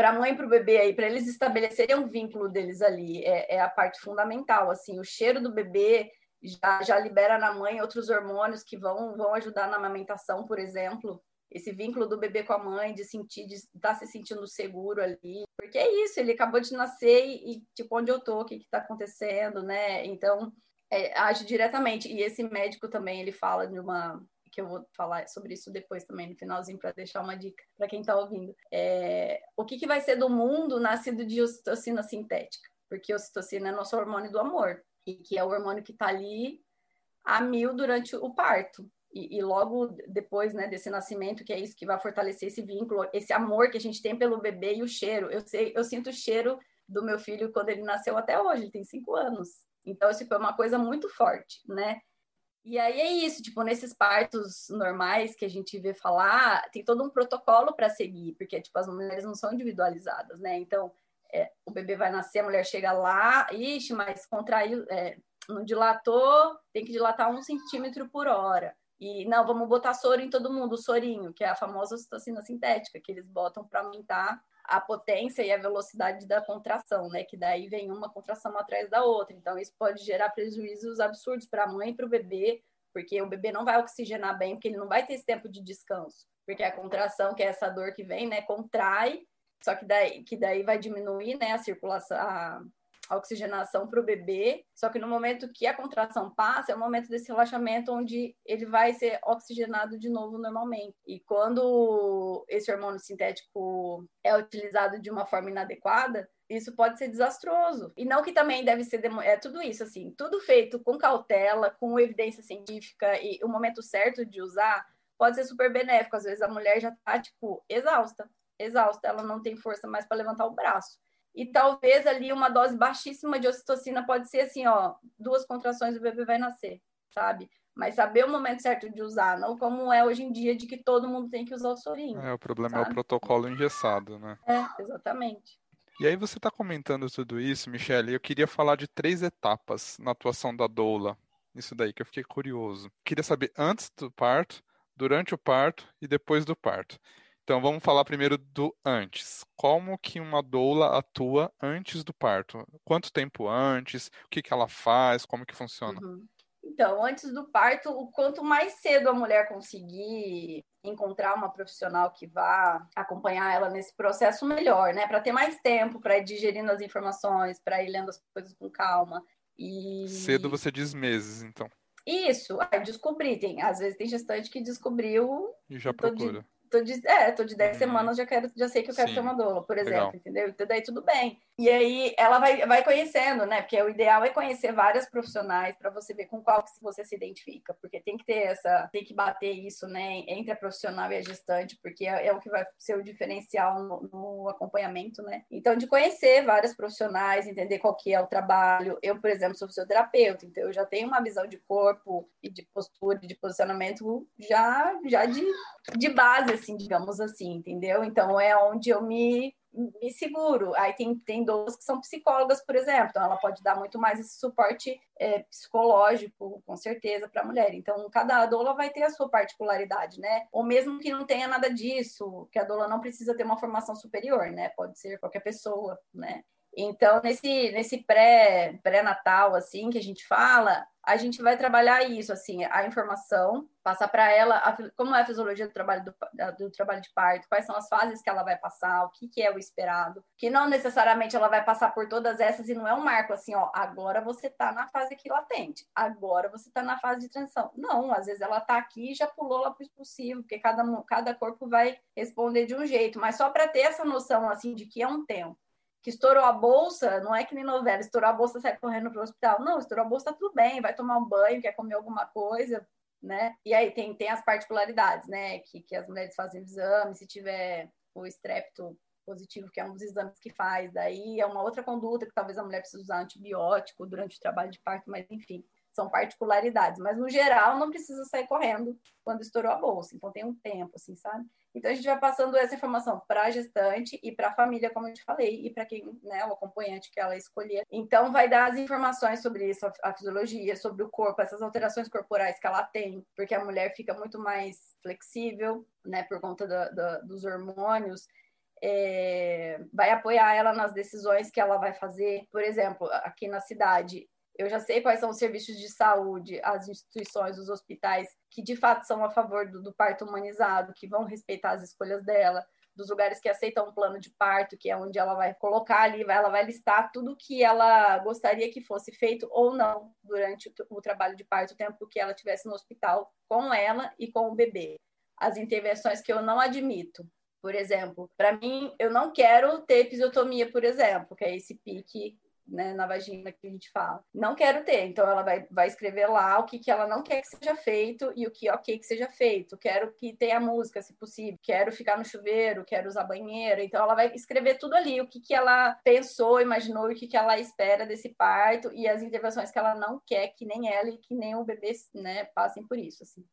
para a mãe e para o bebê aí, para eles estabelecerem um vínculo deles ali, é, é, a parte fundamental. Assim, o cheiro do bebê já, já libera na mãe outros hormônios que vão, vão ajudar na amamentação, por exemplo. Esse vínculo do bebê com a mãe, de sentir, de estar tá se sentindo seguro ali. Porque é isso, ele acabou de nascer e, tipo, onde eu tô, o que está acontecendo, né? Então, é, age diretamente. E esse médico também, ele fala de uma que eu vou falar sobre isso depois também no finalzinho para deixar uma dica para quem está ouvindo. É, o que, que vai ser do mundo nascido de ocitocina sintética? Porque ocitocina é nosso hormônio do amor e que é o hormônio que está ali a mil durante o parto. E, e, logo depois né, desse nascimento, que é isso que vai fortalecer esse vínculo, esse amor que a gente tem pelo bebê e o cheiro. Eu, sei, eu sinto o cheiro do meu filho quando ele nasceu até hoje, ele tem cinco anos. Então, isso foi uma coisa muito forte, né? E aí é isso, tipo, nesses partos normais que a gente vê falar, tem todo um protocolo para seguir, porque, tipo, as mulheres não são individualizadas, né? Então, é, o bebê vai nascer, a mulher chega lá, ixi, mas contraiu, é, não dilatou, tem que dilatar um centímetro por hora. E não, vamos botar soro em todo mundo, o sorinho, que é a famosa ocitocina sintética, que eles botam para aumentar a potência e a velocidade da contração, né? Que daí vem uma contração atrás da outra. Então, isso pode gerar prejuízos absurdos para a mãe e para o bebê, porque o bebê não vai oxigenar bem, porque ele não vai ter esse tempo de descanso. Porque a contração, que é essa dor que vem, né? Contrai, só que daí, que daí vai diminuir, né? A circulação, a oxigenação para o bebê, só que no momento que a contração passa, é o momento desse relaxamento onde ele vai ser oxigenado de novo normalmente. E quando esse hormônio sintético é utilizado de uma forma inadequada, isso pode ser desastroso. E não que também deve ser é tudo isso assim, tudo feito com cautela, com evidência científica e o momento certo de usar pode ser super benéfico. Às vezes a mulher já tá tipo exausta, exausta, ela não tem força mais para levantar o braço e talvez ali uma dose baixíssima de ocitocina pode ser assim, ó, duas contrações o bebê vai nascer, sabe? Mas saber o momento certo de usar, não como é hoje em dia de que todo mundo tem que usar o sorinho. É, o problema sabe? é o protocolo engessado, né? É, exatamente. E aí você está comentando tudo isso, Michele, eu queria falar de três etapas na atuação da doula. Isso daí que eu fiquei curioso. Queria saber antes do parto, durante o parto e depois do parto. Então vamos falar primeiro do antes. Como que uma doula atua antes do parto? Quanto tempo antes? O que, que ela faz? Como que funciona? Uhum. Então, antes do parto, o quanto mais cedo a mulher conseguir encontrar uma profissional que vá acompanhar ela nesse processo, melhor, né? Para ter mais tempo para ir digerindo as informações, para ir lendo as coisas com calma. E... Cedo você diz meses, então. Isso, descobri. Tem, às vezes tem gestante que descobriu. E já procura. De tô de, é, tô de 10 uhum. semanas, já quero, já sei que eu quero Sim. ter uma doula, por exemplo, Legal. entendeu? Então daí tudo bem. E aí ela vai, vai conhecendo, né? Porque o ideal é conhecer várias profissionais para você ver com qual que você se identifica, porque tem que ter essa, tem que bater isso, né, entre a profissional e a gestante, porque é, é o que vai ser o diferencial no, no, acompanhamento, né? Então de conhecer várias profissionais, entender qual que é o trabalho. Eu, por exemplo, sou fisioterapeuta, então eu já tenho uma visão de corpo e de postura, de posicionamento já já de, de base assim, digamos assim, entendeu? Então é onde eu me me seguro. Aí tem, tem doulas que são psicólogas, por exemplo, então ela pode dar muito mais esse suporte é, psicológico, com certeza, para a mulher. Então, cada doula vai ter a sua particularidade, né? Ou mesmo que não tenha nada disso, que a doula não precisa ter uma formação superior, né? Pode ser qualquer pessoa, né? Então, nesse, nesse pré, pré-natal, assim, que a gente fala, a gente vai trabalhar isso, assim, a informação, passar para ela a, como é a fisiologia do trabalho, do, do, trabalho de parto, quais são as fases que ela vai passar, o que, que é o esperado, que não necessariamente ela vai passar por todas essas e não é um marco assim, ó, agora você tá na fase aqui latente, agora você tá na fase de transição. Não, às vezes ela tá aqui e já pulou lá pro expulsivo, porque cada, cada corpo vai responder de um jeito, mas só para ter essa noção, assim, de que é um tempo que estourou a bolsa, não é que nem novela, estourou a bolsa, sai correndo para o hospital. Não, estourou a bolsa, tá tudo bem, vai tomar um banho, quer comer alguma coisa, né? E aí tem, tem as particularidades, né? Que, que as mulheres fazem exame, se tiver o estrepto positivo, que é um dos exames que faz, daí é uma outra conduta que talvez a mulher precise usar antibiótico durante o trabalho de parto, mas enfim, são particularidades. Mas no geral, não precisa sair correndo quando estourou a bolsa, então tem um tempo, assim, sabe? Então, a gente vai passando essa informação para a gestante e para a família, como eu te falei, e para quem, né, o acompanhante que ela escolher. Então, vai dar as informações sobre isso, a fisiologia, sobre o corpo, essas alterações corporais que ela tem, porque a mulher fica muito mais flexível, né, por conta do, do, dos hormônios. é, vai apoiar ela nas decisões que ela vai fazer. Por exemplo, aqui na cidade, eu já sei quais são os serviços de saúde, as instituições, os hospitais que de fato são a favor do, do parto humanizado, que vão respeitar as escolhas dela dos lugares que aceitam um plano de parto, que é onde ela vai colocar ali, ela vai listar tudo que ela gostaria que fosse feito ou não durante o, o trabalho de parto, o tempo que ela estivesse no hospital com ela e com o bebê. As intervenções que eu não admito, por exemplo, para mim, eu não quero ter episiotomia, por exemplo, que é esse pique né, na vagina que a gente fala. Não quero ter. Então, ela vai, vai escrever lá o que, que ela não quer que seja feito e o que ok que seja feito. Quero que tenha música, se possível. Quero ficar no chuveiro, quero usar banheiro. Então, ela vai escrever tudo ali, o que, que ela pensou, imaginou e o que, que ela espera desse parto e as intervenções que ela não quer que nem ela e que nem o bebê né, passem por isso. Assim.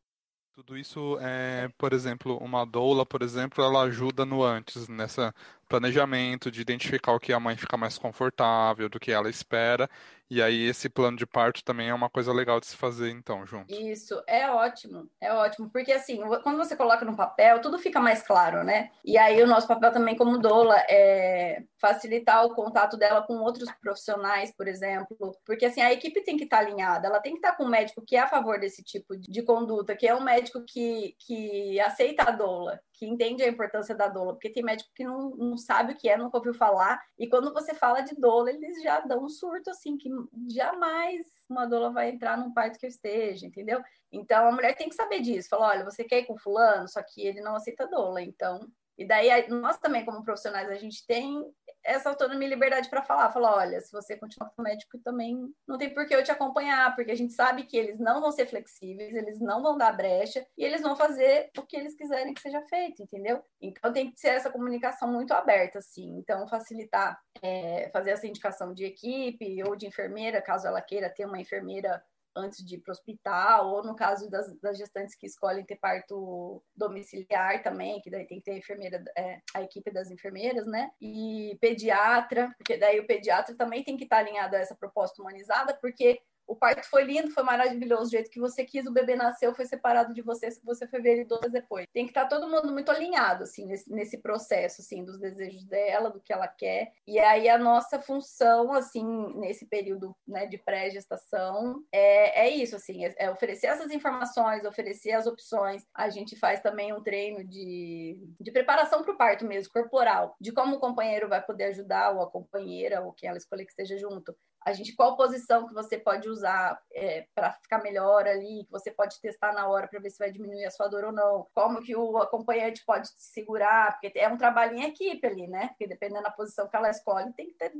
Tudo isso, é, por exemplo, uma doula, por exemplo, ela ajuda no antes, nessa planejamento de identificar o que a mãe fica mais confortável, do que ela espera, e aí esse plano de parto também é uma coisa legal de se fazer, então, junto. Isso, é ótimo, é ótimo, porque assim, quando você coloca no papel, tudo fica mais claro, né? E aí o nosso papel também como doula é facilitar o contato dela com outros profissionais, por exemplo, porque assim, a equipe tem que estar alinhada, ela tem que estar com um médico que é a favor desse tipo de conduta, que é um médico que, que aceita a doula, que entende a importância da doula, porque tem médico que não, não sabe o que é, nunca ouviu falar, e quando você fala de doula, eles já dão um surto, assim, que jamais uma doula vai entrar num parto que eu esteja, entendeu? Então, a mulher tem que saber disso, falar, olha, você quer ir com fulano, só que ele não aceita doula, então e daí, nós também, como profissionais, a gente tem essa autonomia e liberdade para falar. Falar, olha, se você continuar com o médico, também não tem por que eu te acompanhar, porque a gente sabe que eles não vão ser flexíveis, eles não vão dar brecha e eles vão fazer o que eles quiserem que seja feito, entendeu? Então, tem que ser essa comunicação muito aberta, assim. Então, facilitar, é, fazer essa indicação de equipe ou de enfermeira, caso ela queira ter uma enfermeira antes de ir para o hospital, ou no caso das, das, gestantes que escolhem ter parto domiciliar também, que daí tem que ter a enfermeira, é, a equipe das enfermeiras, né? E pediatra, porque daí o pediatra também tem que estar alinhado a essa proposta humanizada, porque o parto foi lindo, foi maravilhoso, do jeito que você quis, o bebê nasceu, foi separado de você, você foi ver ele depois. Tem que estar tá todo mundo muito alinhado, assim, nesse, nesse processo, assim, dos desejos dela, do que ela quer. E aí a nossa função, assim, nesse período, né, de pré-gestação, é, é isso, assim, é, é oferecer essas informações, oferecer as opções. A gente faz também um treino de, de preparação para o parto mesmo, corporal, de como o companheiro vai poder ajudar, ou a companheira, ou quem ela escolher que esteja junto, a gente qual posição que você pode usar é, para ficar melhor ali, que você pode testar na hora para ver se vai diminuir a sua dor ou não, como que o acompanhante pode te segurar, porque é um trabalho em equipe ali, né? Porque dependendo da posição que ela escolhe, tem que ter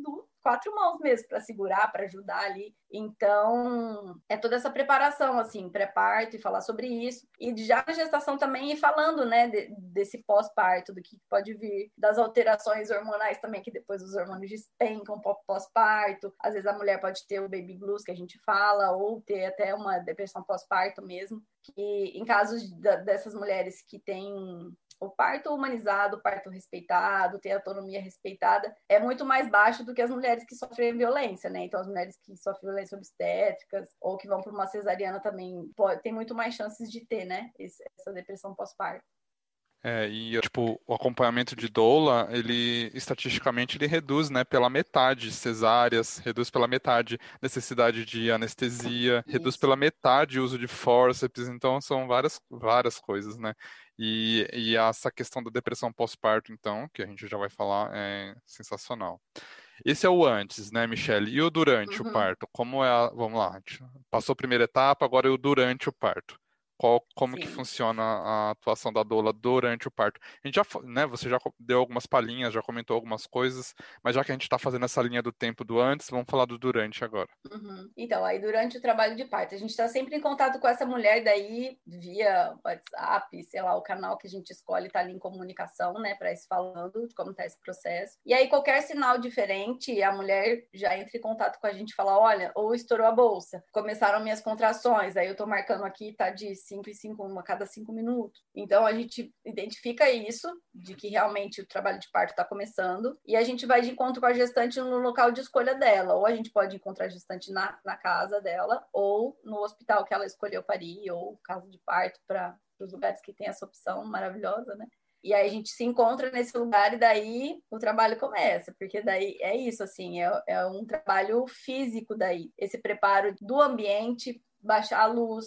quatro mãos mesmo para segurar, para ajudar ali. Então, é toda essa preparação, assim, pré-parto e falar sobre isso. E já na gestação também ir falando, né, de, desse pós-parto, do que pode vir, das alterações hormonais também, que depois os hormônios despencam pós-parto. Às vezes a mulher pode ter o baby blues, que a gente fala, ou ter até uma depressão pós-parto mesmo. Que em casos dessas mulheres que têm o parto humanizado, o parto respeitado, ter autonomia respeitada, é muito mais baixo do que as mulheres que sofrem violência, né? Então, as mulheres que sofrem violência obstétricas ou que vão para uma cesariana também pode, tem muito mais chances de ter, né? Essa depressão pós-parto. É, e tipo, o acompanhamento de doula, ele estatisticamente ele reduz, né, pela metade cesáreas, reduz pela metade necessidade de anestesia, Isso. reduz pela metade o uso de fórceps, então são várias várias coisas, né? E, e essa questão da depressão pós-parto, então, que a gente já vai falar, é sensacional. Esse é o antes, né, Michelle? E o durante uhum. o parto? Como é a... Vamos lá, passou a primeira etapa, agora é o durante o parto. Qual, como Sim. que funciona a atuação da doula durante o parto? A gente já, né, você já deu algumas palhinhas, já comentou algumas coisas, mas já que a gente está fazendo essa linha do tempo do antes, vamos falar do durante agora. Uhum. Então, aí durante o trabalho de parto, a gente está sempre em contato com essa mulher daí via WhatsApp, sei lá, o canal que a gente escolhe está ali em comunicação, né, para isso falando de como está esse processo. E aí qualquer sinal diferente, a mulher já entra em contato com a gente e fala, olha, ou estourou a bolsa, começaram minhas contrações, aí eu estou marcando aqui, tá de cinco em cinco, uma a cada cinco minutos. Então a gente identifica isso, de que realmente o trabalho de parto está começando, e a gente vai de encontro com a gestante no local de escolha dela. Ou a gente pode encontrar a gestante na, na casa dela, ou no hospital que ela escolheu parir, ou casa de parto para os lugares que tem essa opção maravilhosa, né? E aí a gente se encontra nesse lugar e daí o trabalho começa, porque daí é isso, assim, é, é um trabalho físico daí, esse preparo do ambiente, baixar a luz,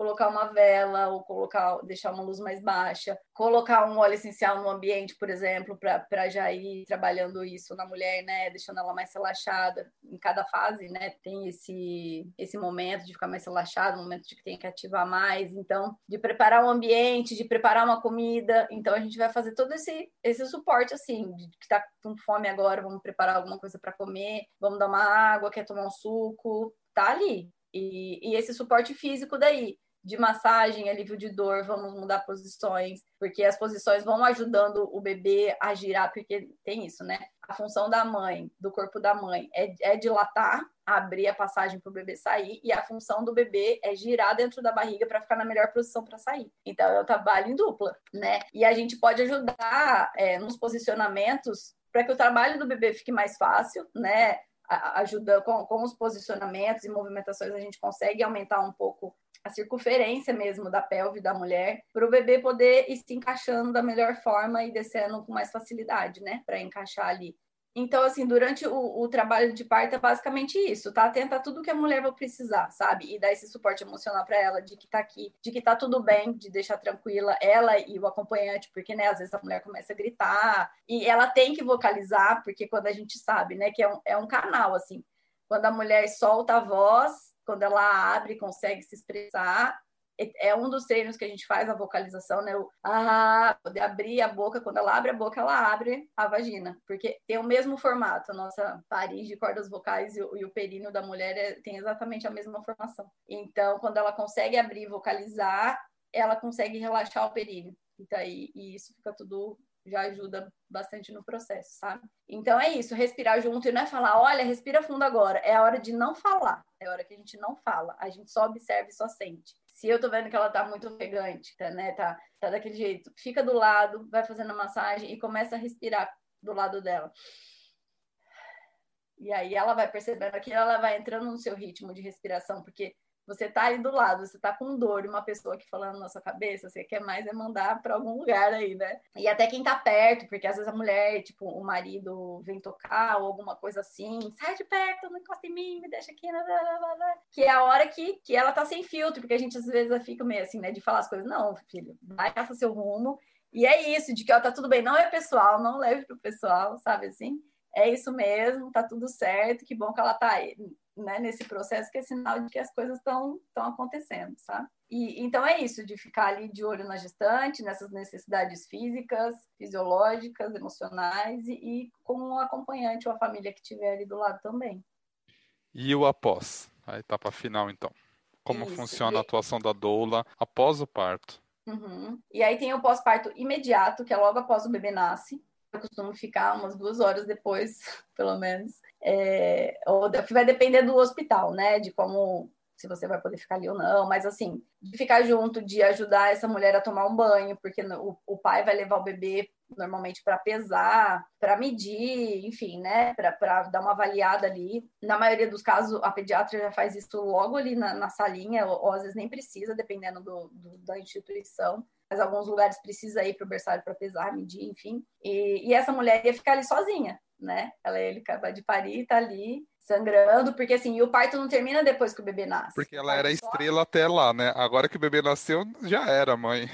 colocar uma vela ou colocar, deixar uma luz mais baixa, colocar um óleo essencial no ambiente, por exemplo, para já ir trabalhando isso na mulher, né, deixando ela mais relaxada. Em cada fase, né, tem esse esse momento de ficar mais relaxado, um momento de que tem que ativar mais, então, de preparar um ambiente, de preparar uma comida. Então a gente vai fazer todo esse esse suporte assim, de que tá com fome agora, vamos preparar alguma coisa para comer, vamos dar uma água, quer tomar um suco, tá ali. E, e esse suporte físico daí, de massagem, alívio de dor, vamos mudar posições, porque as posições vão ajudando o bebê a girar, porque tem isso, né? A função da mãe, do corpo da mãe, é, é dilatar, abrir a passagem para o bebê sair, e a função do bebê é girar dentro da barriga para ficar na melhor posição para sair. Então, é o trabalho em dupla, né? E a gente pode ajudar é, nos posicionamentos para que o trabalho do bebê fique mais fácil, né? ajuda com, com os posicionamentos e movimentações, a gente consegue aumentar um pouco a circunferência mesmo da pelve da mulher, para o bebê poder ir se encaixando da melhor forma e descendo com mais facilidade, né? Para encaixar ali. Então, assim, durante o, o, trabalho de parto é basicamente isso, tá? Atenta a tudo que a mulher vai precisar, sabe? E dar esse suporte emocional para ela, de que tá aqui, de que tá tudo bem, de deixar tranquila ela e o acompanhante, porque, né, às vezes a mulher começa a gritar e ela tem que vocalizar, porque quando a gente sabe, né, que é um, é um canal, assim, quando a mulher solta a voz, quando ela abre, consegue se expressar. É, é um dos treinos que a gente faz a vocalização, né? O ah, poder abrir a boca, quando ela abre a boca, ela abre a vagina, porque tem o mesmo formato. A nossa parede de cordas vocais e o, e o períneo da mulher é, tem exatamente a mesma formação. Então, quando ela consegue abrir e vocalizar, ela consegue relaxar o períneo. Então, e, e isso fica tudo já ajuda bastante no processo, sabe? Então é isso, respirar junto e não é falar, olha, respira fundo agora. É a hora de não falar, é a hora que a gente não fala, a gente só observa e só sente. Se eu tô vendo que ela tá muito ofegante, tá, né, tá, tá daquele jeito, fica do lado, vai fazendo a massagem e começa a respirar do lado dela. E aí ela vai percebendo que ela vai entrando no seu ritmo de respiração, porque você tá ali do lado, você tá com dor uma pessoa aqui falando na sua cabeça, você quer mais é mandar para algum lugar aí, né? E até quem tá perto, porque às vezes a mulher, tipo, o marido vem tocar ou alguma coisa assim, sai de perto, não encosta em mim, me deixa aqui, blá, blá, blá, que é a hora que, que ela tá sem filtro, porque a gente às vezes fica meio assim, né, de falar as coisas, não, filho, vai, caça seu rumo, e é isso, de que ó, tá tudo bem, não é pessoal, não leve pro pessoal, sabe assim? É isso mesmo, tá tudo certo, que bom que ela tá aí né, nesse processo, que é sinal de que as coisas estão acontecendo, sabe? E, então é isso, de ficar ali de olho na gestante, nessas necessidades físicas, fisiológicas, emocionais e, e com o um acompanhante ou a família que estiver ali do lado também. E o após, a etapa final, então. Como isso. funciona a atuação da doula após o parto? Uhum. E aí tem o pós-parto imediato, que é logo após o bebê nasce. Eu costumo ficar umas duas horas depois, pelo menos, é, ou que vai depender do hospital, né? De como se você vai poder ficar ali ou não, mas assim, de ficar junto, de ajudar essa mulher a tomar um banho, porque o, o pai vai levar o bebê normalmente para pesar, para medir, enfim, né, para dar uma avaliada ali. Na maioria dos casos, a pediatra já faz isso logo ali na, na salinha, ou, ou, às vezes nem precisa, dependendo do, do, da instituição. Mas alguns lugares precisa ir para o berçário para pesar, medir, enfim. E, e essa mulher ia ficar ali sozinha né? Ela ele acaba de parir, tá ali sangrando, porque assim, e o parto não termina depois que o bebê nasce. Porque ela era estrela até lá, né? Agora que o bebê nasceu, já era mãe.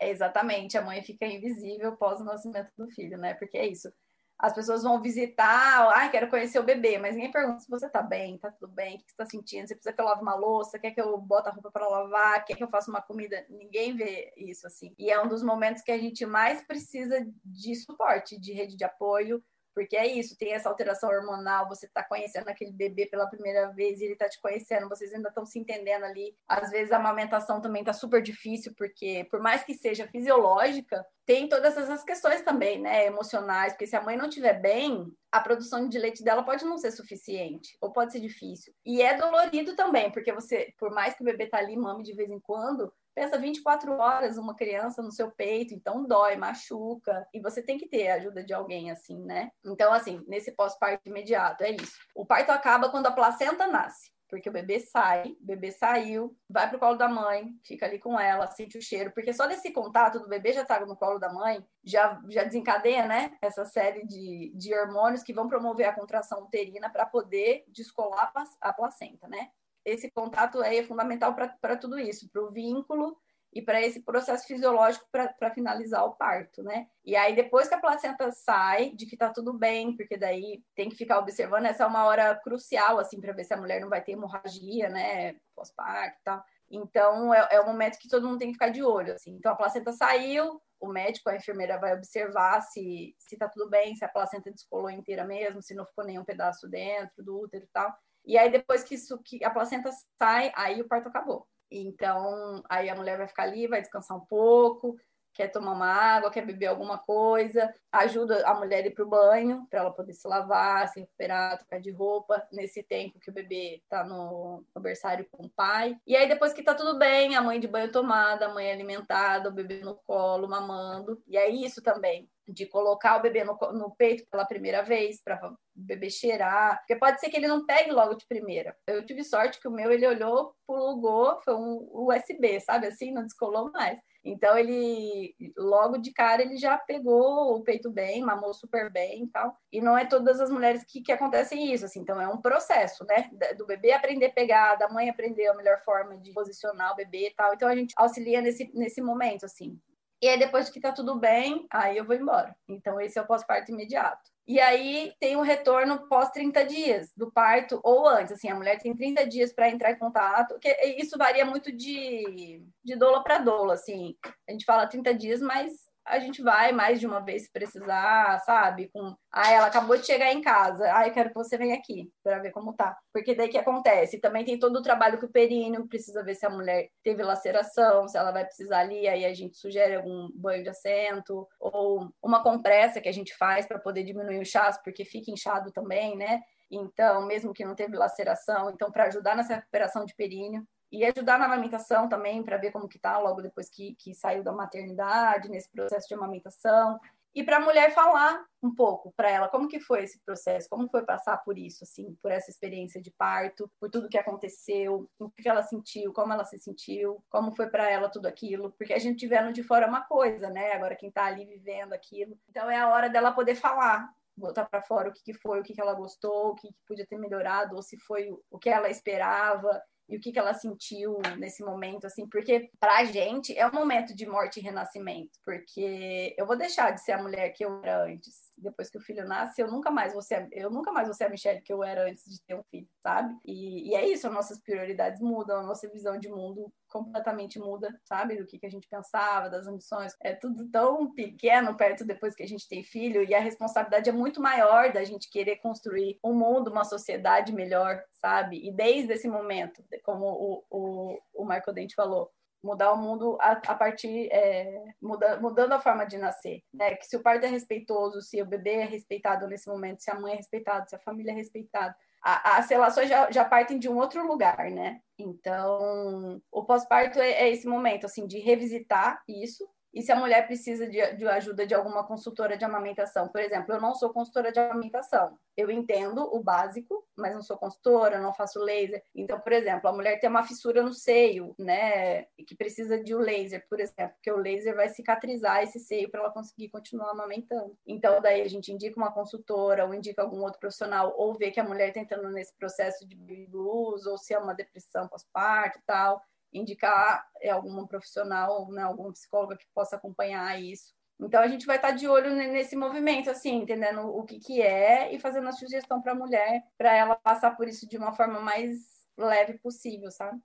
É, exatamente, a mãe fica invisível pós o nascimento do filho, né? Porque é isso. As pessoas vão visitar, ah, quero conhecer o bebê, mas ninguém pergunta se você tá bem, tá tudo bem, o que você tá sentindo, você precisa que eu lave uma louça, quer que eu bote a roupa para lavar, quer que eu faça uma comida, ninguém vê isso assim. E é um dos momentos que a gente mais precisa de suporte, de rede de apoio, porque é isso, tem essa alteração hormonal, você está conhecendo aquele bebê pela primeira vez e ele está te conhecendo, vocês ainda estão se entendendo ali. Às vezes a amamentação também está super difícil, porque por mais que seja fisiológica, tem todas essas questões também, né, emocionais, porque se a mãe não estiver bem, a produção de leite dela pode não ser suficiente, ou pode ser difícil. E é dolorido também, porque você, por mais que o bebê tá ali, mame de vez em quando, Pensa 24 horas uma criança no seu peito, então dói, machuca, e você tem que ter a ajuda de alguém assim, né? Então, assim, nesse pós-parto imediato, é isso. O parto acaba quando a placenta nasce. porque o bebê sai, o bebê saiu, vai pro colo da mãe, fica ali com ela, sente o cheiro, porque só desse contato do bebê já tá no colo da mãe, já, já desencadeia, né, essa série de, de hormônios que vão promover a contração uterina para poder descolar a placenta, né? Esse contato é fundamental para tudo isso, para o vínculo e para esse processo fisiológico para finalizar o parto, né? E aí, depois que a placenta sai, de que tá tudo bem, porque daí tem que ficar observando, essa é uma hora crucial, assim, para ver se a mulher não vai ter hemorragia, né? Pós-parto e tal. Então, é, é momento que todo mundo tem que ficar de olho, assim. Então, a placenta saiu, o médico, a enfermeira vai observar se, se tá tudo bem, se a placenta descolou inteira mesmo, se não ficou nenhum pedaço dentro do útero e tal. E aí, depois que, isso, que a placenta sai, aí o parto acabou. Então, aí a mulher vai ficar ali, vai descansar um pouco, quer tomar uma água, quer beber alguma coisa, ajuda a mulher a ir para o banho, para ela poder se lavar, se recuperar, trocar de roupa, nesse tempo que o bebê está no, no berçário com o pai. E aí, depois que está tudo bem, a mãe de banho tomada, a mãe alimentada, o bebê no colo, mamando. E é isso também de colocar o bebê no, no peito pela primeira vez, para o bebê cheirar, porque pode ser que ele não pegue logo de primeira. Eu tive sorte que o meu, ele olhou, plugou, foi um USB, sabe assim, não descolou mais. Então ele, logo de cara, ele já pegou o peito bem, mamou super bem e tal. E não é todas as mulheres que, que acontecem isso, assim. Então é um processo, né? Do bebê aprender a pegar, da mãe aprender a melhor forma de posicionar o bebê e tal. Então a gente auxilia nesse, nesse momento, assim. E aí, depois que tá tudo bem, aí eu vou embora. Então, esse é o pós-parto imediato. E aí tem o retorno pós 30 dias do parto ou antes. Assim, a mulher tem 30 dias para entrar em contato, que isso varia muito de, de doula para doula, assim. A gente fala 30 dias, mas a gente vai mais de uma vez se precisar, sabe? Com, ah, ela acabou de chegar em casa, ah, eu quero que você venha aqui para ver como tá. Porque daí que acontece? Também tem todo o trabalho que o períneo precisa ver se a mulher teve laceração, se ela vai precisar ali, aí a gente sugere algum banho de assento ou uma compressa que a gente faz para poder diminuir o inchaço, porque fica inchado também, né? Então, mesmo que não teve laceração, então para ajudar nessa recuperação de períneo, e ajudar na amamentação também, para ver como que tá logo depois que, que saiu da maternidade, nesse processo de amamentação. E para a mulher falar um pouco para ela como que foi esse processo, como foi passar por isso, assim, por essa experiência de parto, por tudo que aconteceu, o que ela sentiu, como ela se sentiu, como foi para ela tudo aquilo, porque a gente vendo de fora uma coisa, né? Agora quem está ali vivendo aquilo, então é a hora dela poder falar, botar para fora o que, que foi, o que, que ela gostou, o que, que podia ter melhorado, ou se foi o que ela esperava e o que, que ela sentiu nesse momento, assim, porque pra gente é um momento de morte e renascimento, porque eu vou deixar de ser a mulher que eu era antes. Depois que o filho nasce, eu nunca mais vou ser, eu nunca mais vou ser a Michelle que eu era antes de ter um filho, sabe? E, e é isso, as nossas prioridades mudam, a nossa visão de mundo completamente muda, sabe? Do que, que a gente pensava, das ambições. É tudo tão pequeno perto depois que a gente tem filho e a responsabilidade é muito maior da gente querer construir um mundo, uma sociedade melhor, sabe? E desde esse momento, como o, o, o Marco Dente falou, mudar o mundo a, a partir é, muda, mudando a forma de nascer, né? Que se o parto é respeitoso, se o bebê é respeitado nesse momento, se a mãe é respeitada, se a família é respeitada, a, as relações já, já partem de um outro lugar, né? Então, o pós-parto é, é, esse momento, assim, de revisitar isso, e se a mulher precisa de, de ajuda de alguma consultora de amamentação. Por exemplo, eu não sou consultora de amamentação. Eu entendo o básico, mas não sou consultora, não faço laser. Então, por exemplo, a mulher tem uma fissura no seio, né? Que precisa de um laser, por exemplo, porque o laser vai cicatrizar esse seio para ela conseguir continuar amamentando. Então, daí a gente indica uma consultora ou indica algum outro profissional, ou vê que a mulher está entrando nesse processo de blues, ou se é uma depressão pós-parto e tal indicar é, algum profissional, né, algum psicólogo que possa acompanhar isso. Então a gente vai estar de olho nesse movimento, assim, entendendo o que, que é e fazendo a sugestão para a mulher, para ela passar por isso de uma forma mais leve possível, sabe?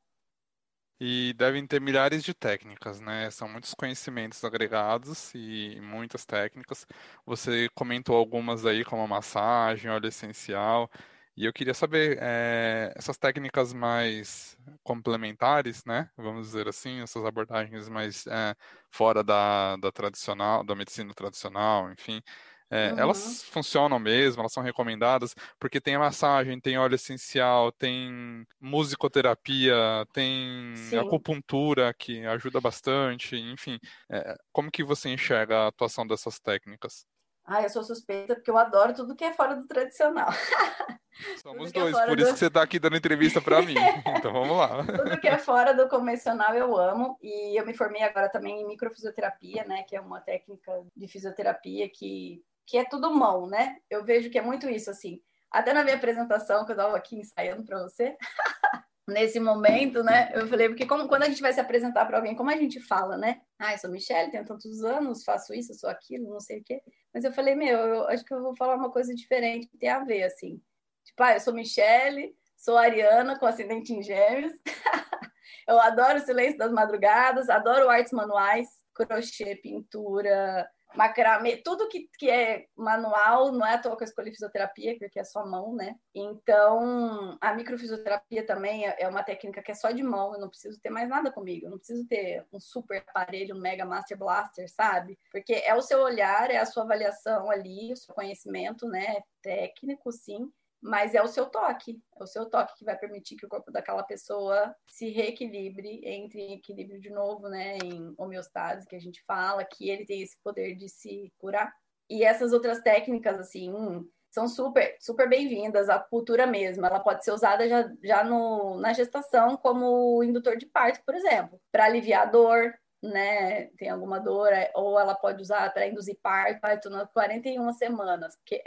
E devem ter milhares de técnicas, né? São muitos conhecimentos agregados e muitas técnicas. Você comentou algumas aí, como a massagem, óleo essencial. E eu queria saber, é, essas técnicas mais complementares, né? Vamos dizer assim, essas abordagens mais é, fora da, da tradicional, da medicina tradicional, enfim. É, uhum. Elas funcionam mesmo, elas são recomendadas, porque tem a massagem, tem óleo essencial, tem musicoterapia, tem Sim. acupuntura, que ajuda bastante, enfim. como que você enxerga a atuação dessas técnicas? Ah, eu sou suspeita porque eu adoro tudo que é fora do tradicional. Somos dois, é por do... isso que você está aqui dando entrevista para mim. Então vamos lá. Tudo que é fora do convencional eu amo. E eu me formei agora também em microfisioterapia, né? Que é uma técnica de fisioterapia que, que é tudo mão, né? Eu vejo que é muito isso, assim. Até na minha apresentação, que eu estava aqui ensaiando para você, nesse momento, né? Eu falei, porque como, quando a gente vai se apresentar para alguém, como a gente fala, né? Ah, eu sou Michelle, tenho tantos anos, faço isso, sou aquilo, não sei o quê. Mas eu falei, meu, eu acho que eu vou falar uma coisa diferente que tem a ver, assim. Tipo, ah, eu sou Michelle, sou Ariana, com ascendente em gêmeos. eu adoro o silêncio das madrugadas, adoro artes manuais, crochê, pintura, macramê, tudo que, que é manual, não é à toa que eu escolhi fisioterapia, porque é só mão, né? Então, a microfisioterapia também é, é uma técnica que é só de mão, eu não preciso ter mais nada comigo, eu não preciso ter um super aparelho, um mega master blaster, sabe? Porque é o seu olhar, é a sua avaliação ali, o seu conhecimento, né? Técnico, sim, mas é o seu toque, é o seu toque que vai permitir que o corpo daquela pessoa se reequilibre, entre em equilíbrio de novo, né, em homeostase, que a gente fala, que ele tem esse poder de se curar. E essas outras técnicas, assim, são super, super bem-vindas, a cultura mesmo, ela pode ser usada já, já no, na gestação como indutor de parto, por exemplo, para aliviar a dor, né, tem alguma dor, é, ou ela pode usar para induzir parto, parto nas 41 semanas, porque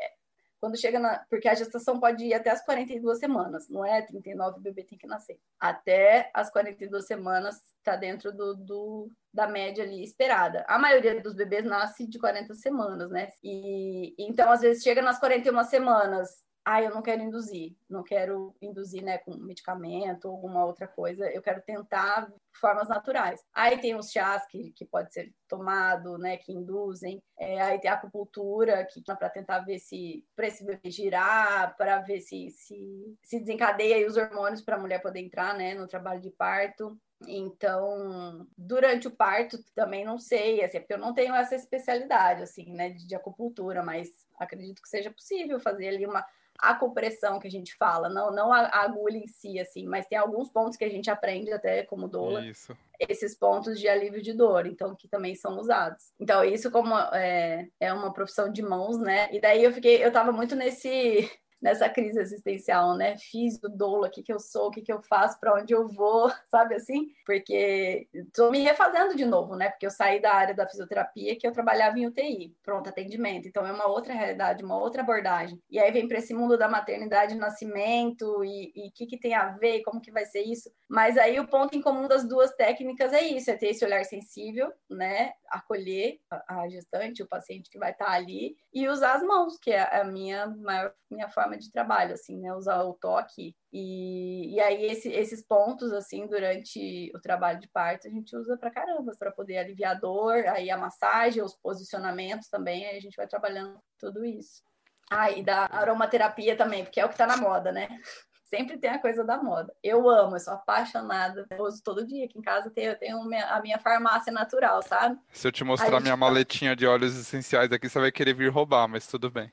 quando chega na. Porque a gestação pode ir até as 42 semanas, não é 39 o bebê tem que nascer. Até as 42 semanas está dentro do, do, da média ali esperada. A maioria dos bebês nasce de 40 semanas, né? E então, às vezes, chega nas 41 semanas, ah, eu não quero induzir, não quero induzir, né, com medicamento ou alguma outra coisa, eu quero tentar formas naturais. Aí tem os chás que, que pode ser tomado, né, que induzem, é, aí tem a acupuntura, que é para tentar ver se, para esse bebê girar, para ver se, se, se desencadeia os hormônios para a mulher poder entrar, né, no trabalho de parto. Então, durante o parto, também não sei, assim, porque eu não tenho essa especialidade, assim, né, de, de acupuntura, mas acredito que seja possível fazer ali uma a compressão que a gente fala, não, não a, agulha em si, assim, mas tem alguns pontos que a gente aprende até como doula, isso. esses pontos de alívio de dor, então, que também são usados. Então, isso como é, é uma profissão de mãos, né? E daí eu fiquei, eu tava muito nesse nessa crise existencial, né? Fiz o dolo, o que, que eu sou, o que, que eu faço, para onde eu vou, sabe assim? Porque estou me refazendo de novo, né? Porque eu saí da área da fisioterapia que eu trabalhava em UTI, pronto, atendimento. Então é uma outra realidade, uma outra abordagem. E aí vem para esse mundo da maternidade, nascimento e o que, que tem a ver, como que vai ser isso. Mas aí o ponto em comum das duas técnicas é isso, é ter esse olhar sensível, né? Acolher a, gestante, o paciente que vai estar tá ali e usar as mãos, que é a minha maior minha forma de trabalho, assim, né? Usar o toque. E, e aí, esse, esses pontos, assim, durante o trabalho de parto, a gente usa pra caramba, para poder aliviar a dor, aí a massagem, os posicionamentos também, aí a gente vai trabalhando tudo isso. Ah, e da aromaterapia também, porque é o que tá na moda, né? Sempre tem a coisa da moda. Eu amo, eu sou apaixonada. Eu uso todo dia. Aqui em casa tenho, eu tenho a minha farmácia natural, sabe? Se eu te mostrar minha maletinha de óleos essenciais aqui, você vai querer vir roubar, mas tudo bem.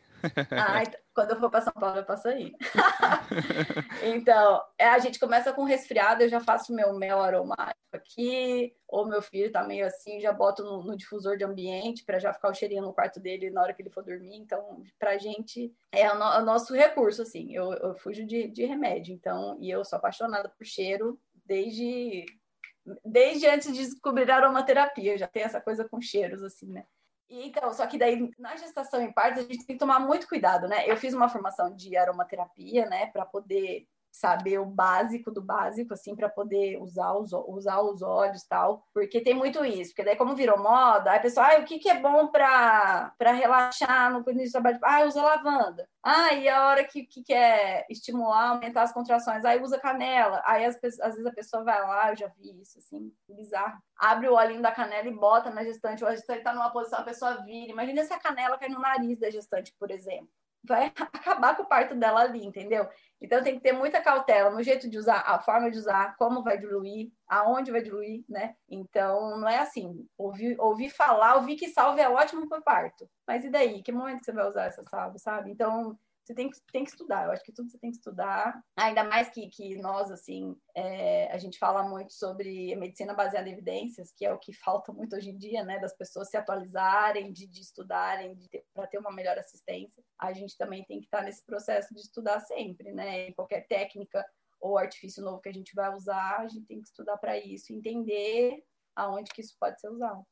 Ah, quando eu for para São Paulo, eu passo aí. então, é, a gente começa com resfriado, eu já faço meu mel aromático aqui, ou meu filho tá meio assim, já boto no, no difusor de ambiente para já ficar o cheirinho no quarto dele na hora que ele for dormir. Então, pra gente é o, no, o nosso recurso, assim. Eu, eu fujo de, de remédio, então, e eu sou apaixonada por cheiro desde desde antes de descobrir a aromaterapia, já tem essa coisa com cheiros, assim, né? Então, só que daí na gestação em parto a gente tem que tomar muito cuidado, né? Eu fiz uma formação de aromaterapia, né, para poder saber o básico do básico, assim, para poder usar os, usar os óleos tal, porque tem muito isso, porque daí como virou moda, aí a pessoa, ah, o que, que é bom para relaxar no início do trabalho? Ah, usa lavanda. Ah, e a hora que, que quer estimular, aumentar as contrações, aí usa canela. Aí às, às vezes a pessoa vai lá, eu já vi isso, assim, bizarro. Abre o olhinho da canela e bota na gestante, ou a gestante tá numa posição, a pessoa vira. Imagina se a canela cai no nariz da gestante, por exemplo vai acabar com o parto dela ali, entendeu? Então tem que ter muita cautela no jeito de usar, a forma de usar, como vai diluir, aonde vai diluir, né? Então não é assim, ouvir, ouvir falar, ouvir que salve é ótimo para parto. Mas e daí? Que momento que você vai usar essa salve, sabe? Então você tem que, tem que estudar. Eu acho que tudo você tem que estudar. Ainda mais que, que nós, assim, é, a gente fala muito sobre medicina baseada em evidências, que é o que falta muito hoje em dia, né? Das pessoas se atualizarem, de, de estudarem, para ter uma melhor assistência. A gente também tem que estar nesse processo de estudar sempre, né? Em qualquer técnica ou artifício novo que a gente vai usar, a gente tem que estudar para isso, entender aonde que isso pode ser usado.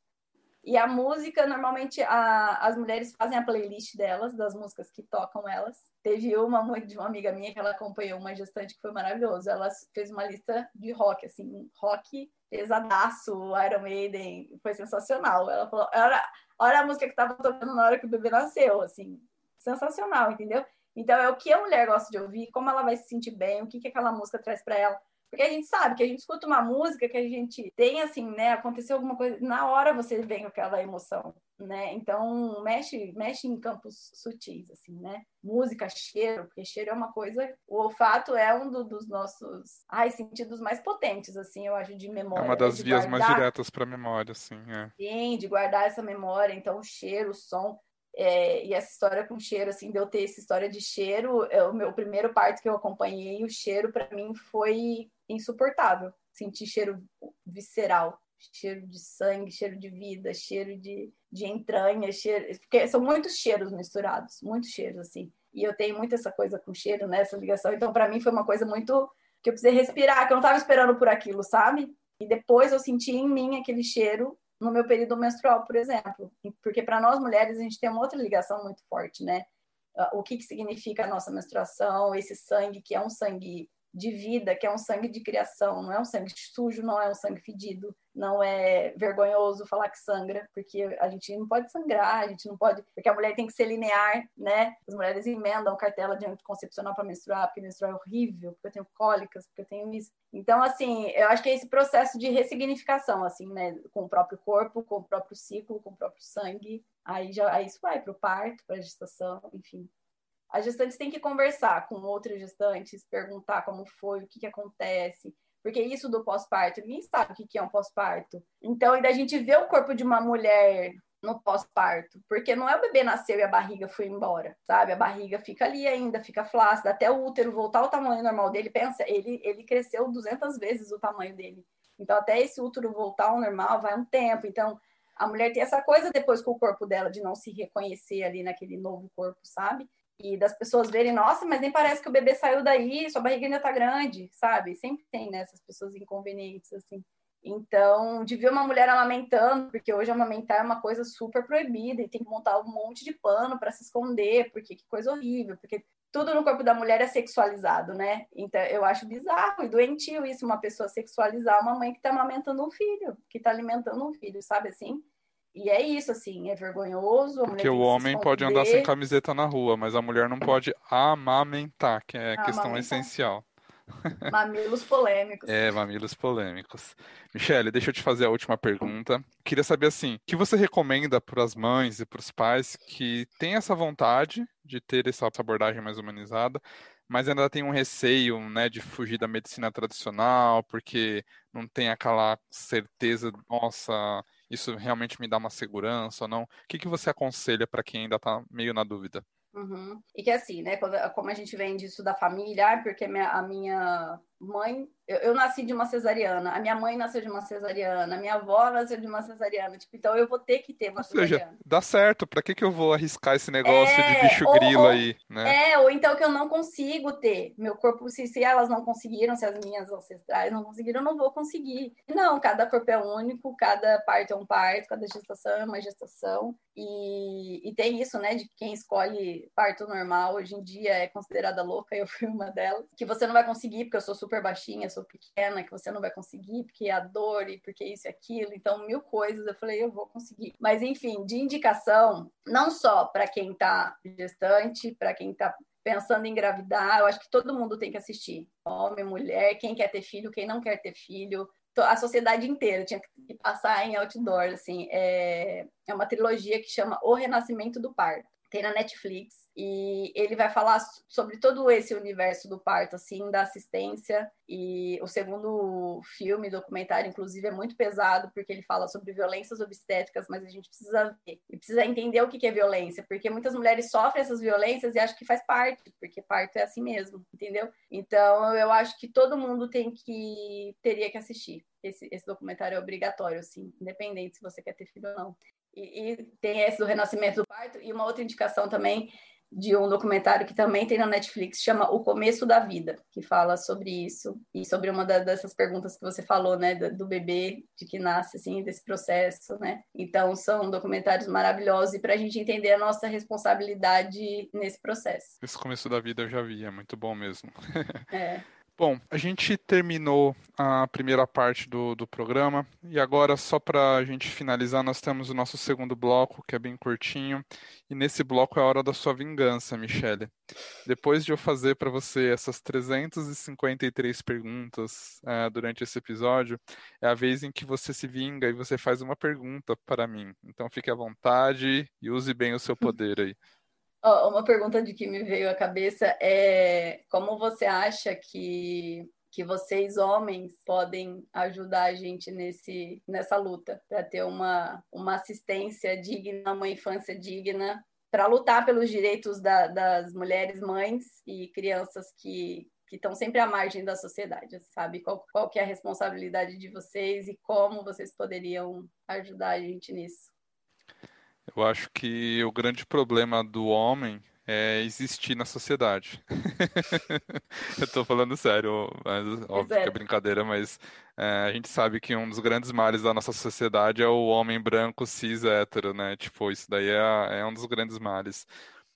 E a música, normalmente, a, as mulheres fazem a playlist delas, das músicas que tocam elas. Teve uma de uma amiga minha que ela acompanhou uma gestante que foi maravilhoso. Ela fez uma lista de rock, assim, rock pesadaço, Iron Maiden, foi sensacional. Ela falou, olha, olha a música que estava tocando na hora que o bebê nasceu, assim, sensacional, entendeu? Então é o que a mulher gosta de ouvir, como ela vai se sentir bem, o que, que aquela música traz para ela. Porque a gente sabe que a gente escuta uma música que a gente tem assim, né? Aconteceu alguma coisa, na hora você vem aquela emoção, né? Então mexe, mexe em campos sutis, assim, né? Música, cheiro, porque cheiro é uma coisa. O olfato é um do, dos nossos ai, sentidos mais potentes, assim, eu acho, de memória. É uma das vias guardar... mais diretas para a memória, assim. É. Sim, de guardar essa memória. Então, o cheiro, o som. É, e essa história com cheiro, assim, de eu ter essa história de cheiro, é, o meu primeiro parto que eu acompanhei, o cheiro para mim foi insuportável. Sentir cheiro visceral, cheiro de sangue, cheiro de vida, cheiro de, de entranha, cheiro, porque são muitos cheiros misturados, muitos cheiros assim. E eu tenho muito essa coisa com cheiro, né, essa ligação. Então para mim foi uma coisa muito que eu precisei respirar, que eu não estava esperando por aquilo, sabe? E depois eu senti em mim aquele cheiro no meu período menstrual, por exemplo. Porque para nós mulheres a gente tem uma outra ligação muito forte, né? O que, que significa a nossa menstruação, esse sangue que é um sangue de vida, que é um sangue de criação, não é um sangue sujo, não é um sangue fedido, não é vergonhoso falar que sangra, porque a gente não pode sangrar, a gente não pode, porque a mulher tem que ser linear, né? As mulheres emendam cartela de anticoncepcional para menstruar, porque menstruar é horrível, porque eu tenho cólicas, porque eu tenho isso. Então, assim, eu acho que é esse processo de ressignificação, assim, né, com o próprio corpo, com o próprio ciclo, com o próprio sangue, aí já aí isso vai para o parto, para a gestação, enfim. As gestantes têm que conversar com outras gestantes, perguntar como foi, o que, que acontece, porque isso do pós-parto, ninguém sabe o que, que é um pós-parto. Então, ainda a gente vê o corpo de uma mulher no pós-parto, porque não é o bebê nasceu e a barriga foi embora, sabe? A barriga fica ali ainda, fica flácida, até o útero voltar ao tamanho normal dele, pensa, ele, ele cresceu 200 vezes o tamanho dele. Então, até esse útero voltar ao normal vai um tempo. Então, a mulher tem essa coisa depois com o corpo dela de não se reconhecer ali naquele novo corpo, sabe? E das pessoas verem, nossa, mas nem parece que o bebê saiu daí, sua barriga ainda tá grande, sabe? Sempre tem, né, essas pessoas inconvenientes, assim. Então, de ver uma mulher amamentando, porque hoje amamentar é uma coisa super proibida e tem que montar um monte de pano para se esconder, porque que coisa horrível, porque tudo no corpo da mulher é sexualizado, né? Então, eu acho bizarro e doentio isso, uma pessoa sexualizar uma mãe que tá amamentando um filho, que tá alimentando um filho, sabe assim? E é isso, assim, é vergonhoso. Porque o homem pode andar sem camiseta na rua, mas a mulher não pode amamentar, que é a questão essencial. Mamilos polêmicos. É, mamilos polêmicos. Michele, deixa eu te fazer a última pergunta. Queria saber assim, o que você recomenda para as mães e para os pais que têm essa vontade de ter essa abordagem mais humanizada, mas ainda tem um receio, né, de fugir da medicina tradicional, porque não tem aquela certeza, nossa, isso realmente me dá uma segurança ou não? O que, que você aconselha para quem ainda está meio na dúvida? Uhum. E que assim, né, como a gente vem disso da família, porque a minha mãe, eu, eu, nasci de uma cesariana, a minha mãe nasceu de uma cesariana, a minha avó nasceu de uma cesariana, tipo, então eu vou ter que ter uma ou cesariana. Seja, dá certo, para que que eu vou arriscar esse negócio é, de bicho ou, grilo ou, aí, né? É, ou então que eu não consigo ter, meu corpo, se, se elas não conseguiram, se as minhas ancestrais não conseguiram, eu não vou conseguir. Não, cada corpo é único, cada parto é um parto, cada gestação é uma gestação, e, e tem isso, né, de quem escolhe parto normal, hoje em dia é considerada louca, eu fui uma delas, que você não vai conseguir, porque eu sou super super baixinha, sou pequena, que você não vai conseguir, porque é a dor e porque isso e aquilo. Então, mil coisas. Eu falei, eu vou conseguir. Mas, enfim, de indicação, não só para quem está gestante, para quem está pensando em engravidar, eu acho que todo mundo tem que assistir. Homem, mulher, quem quer ter filho, quem não quer ter filho. A sociedade inteira tinha que passar em outdoor, assim. É, é uma trilogia que chama O Renascimento do Parto tem na Netflix e ele vai falar sobre todo esse universo do parto, assim, da assistência. E o segundo filme, documentário, inclusive, é muito pesado, porque ele fala sobre violências obstétricas, mas a gente precisa ver, e precisa entender o que é violência, porque muitas mulheres sofrem essas violências e acham que faz parte, porque parto é assim mesmo, entendeu? Então, eu acho que todo mundo tem que, teria que assistir. Esse, esse documentário é obrigatório, assim, independente se você quer ter filho ou não. E, e, tem esse do renascimento do parto, e uma outra indicação também de um documentário que também tem na Netflix, chama O Começo da Vida, que fala sobre isso e sobre uma da, dessas perguntas que você falou, né, do, do, bebê, de que nasce, assim, desse processo, né? Então, são documentários maravilhosos e para a gente entender a nossa responsabilidade nesse processo. Esse Começo da Vida eu já vi, é muito bom mesmo. É. Bom, a gente terminou a primeira parte do, do programa e agora, só para a gente finalizar, nós temos o nosso segundo bloco, que é bem curtinho. E nesse bloco é a hora da sua vingança, Michele. Depois de eu fazer para você essas 353 perguntas uh, durante esse episódio, é a vez em que você se vinga e você faz uma pergunta para mim. Então fique à vontade e use bem o seu poder aí. Oh, uma pergunta de que me veio à cabeça é como você acha que que vocês homens podem ajudar a gente nesse nessa luta para ter uma uma assistência digna, uma infância digna, para lutar pelos direitos da, das mulheres mães e crianças que que estão sempre à margem da sociedade, sabe? Qual, qual que é a responsabilidade de vocês e como vocês poderiam ajudar a gente nisso? Eu acho que o grande problema do homem é existir na sociedade. eu estou falando sério, mas óbvio é que é brincadeira, mas é, a gente sabe que um dos grandes males da nossa sociedade é o homem branco cis hétero, né? Tipo, isso daí é, é um dos grandes males.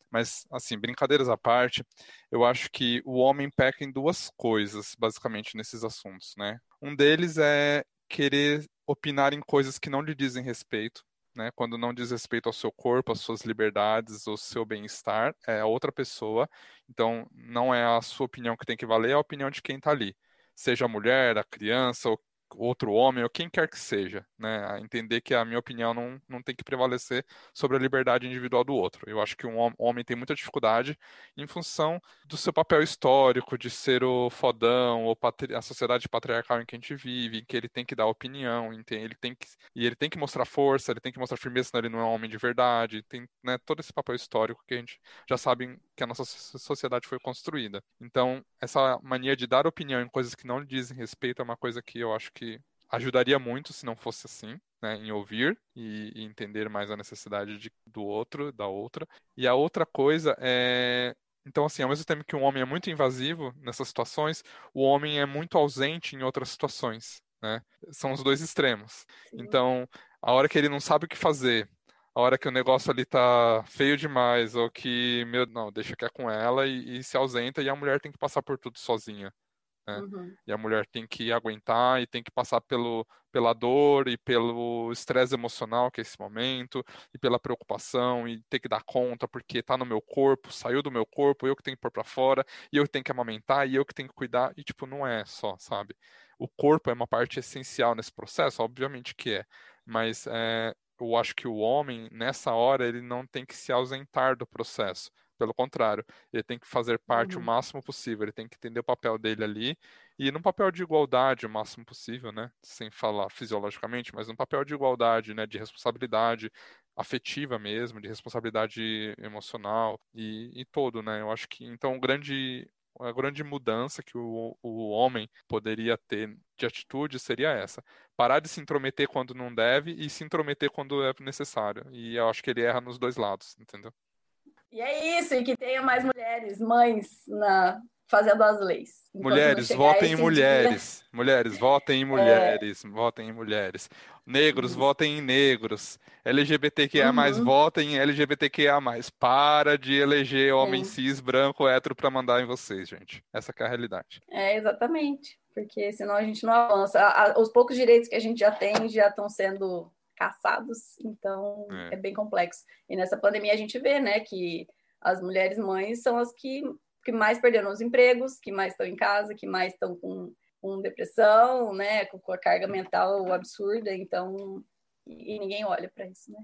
Mas, assim, brincadeiras à parte, eu acho que o homem peca em duas coisas, basicamente, nesses assuntos, né? Um deles é querer opinar em coisas que não lhe dizem respeito né? Quando não diz respeito ao seu corpo, às suas liberdades, ao seu bem-estar, é a outra pessoa. Então, não é a sua opinião que tem que valer, é a opinião de quem está ali. Seja a mulher, a criança, ou outro homem, ou quem quer que seja, né? A entender que a minha opinião não, não tem que prevalecer sobre a liberdade individual do outro. Eu acho que um homem tem muita dificuldade em função do seu papel histórico, de ser o fodão, ou a sociedade patriarcal em que a gente vive, em que ele tem que dar opinião, ele tem que, e ele tem que mostrar força, ele tem que mostrar firmeza, senão ele não é um homem de verdade, tem né, todo esse papel histórico que a gente já sabe que a nossa sociedade foi construída. Então, essa mania de dar opinião em coisas que não lhe dizem respeito é uma coisa que eu acho que ajudaria muito se não fosse assim, né, em ouvir e, e entender mais a necessidade de, do outro, da outra. E a outra coisa é então, assim, ao mesmo tempo que um homem é muito invasivo nessas situações, o homem é muito ausente em outras situações, né? São os dois extremos. Então, a hora que ele não sabe o que fazer, a hora que o negócio ali tá feio demais, ou que, meu, não, deixa que é com ela e, e se ausenta, e a mulher tem que passar por tudo sozinha. Né? Uhum. E a mulher tem que aguentar e tem que passar pelo, pela dor e pelo estresse emocional que é esse momento, e pela preocupação, e ter que dar conta porque está no meu corpo, saiu do meu corpo, eu que tenho que pôr para fora, e eu que tenho que amamentar, e eu que tenho que cuidar, e tipo, não é só, sabe? O corpo é uma parte essencial nesse processo, obviamente que é, mas é, eu acho que o homem, nessa hora, ele não tem que se ausentar do processo pelo contrário, ele tem que fazer parte uhum. o máximo possível, ele tem que entender o papel dele ali e num papel de igualdade o máximo possível, né? Sem falar fisiologicamente, mas num papel de igualdade, né? De responsabilidade afetiva mesmo, de responsabilidade emocional e, e todo, né? Eu acho que então o grande a grande mudança que o, o homem poderia ter de atitude seria essa: parar de se intrometer quando não deve e se intrometer quando é necessário. E eu acho que ele erra nos dois lados, entendeu? E é isso, e que tenha mais mulheres, mães, na, fazendo as leis. Mulheres, votem em mulheres. Dia... Mulheres, votem em é. mulheres. É... Votem em mulheres. Negros, uhum. votem em negros. LGBTQIA+, uhum. votem em LGBTQIA+. Para de eleger homem é. cis, branco, hétero para mandar em vocês, gente. Essa é a realidade. É, exatamente. Porque senão a gente não avança. Os poucos direitos que a gente já tem já estão sendo caçados, então é. é. bem complexo. E nessa pandemia a gente vê, né, que as mulheres mães são as que, que mais perderam os empregos, que mais estão em casa, que mais estão com, com depressão, né, com, com a carga mental absurda, então e, e ninguém olha para isso, né?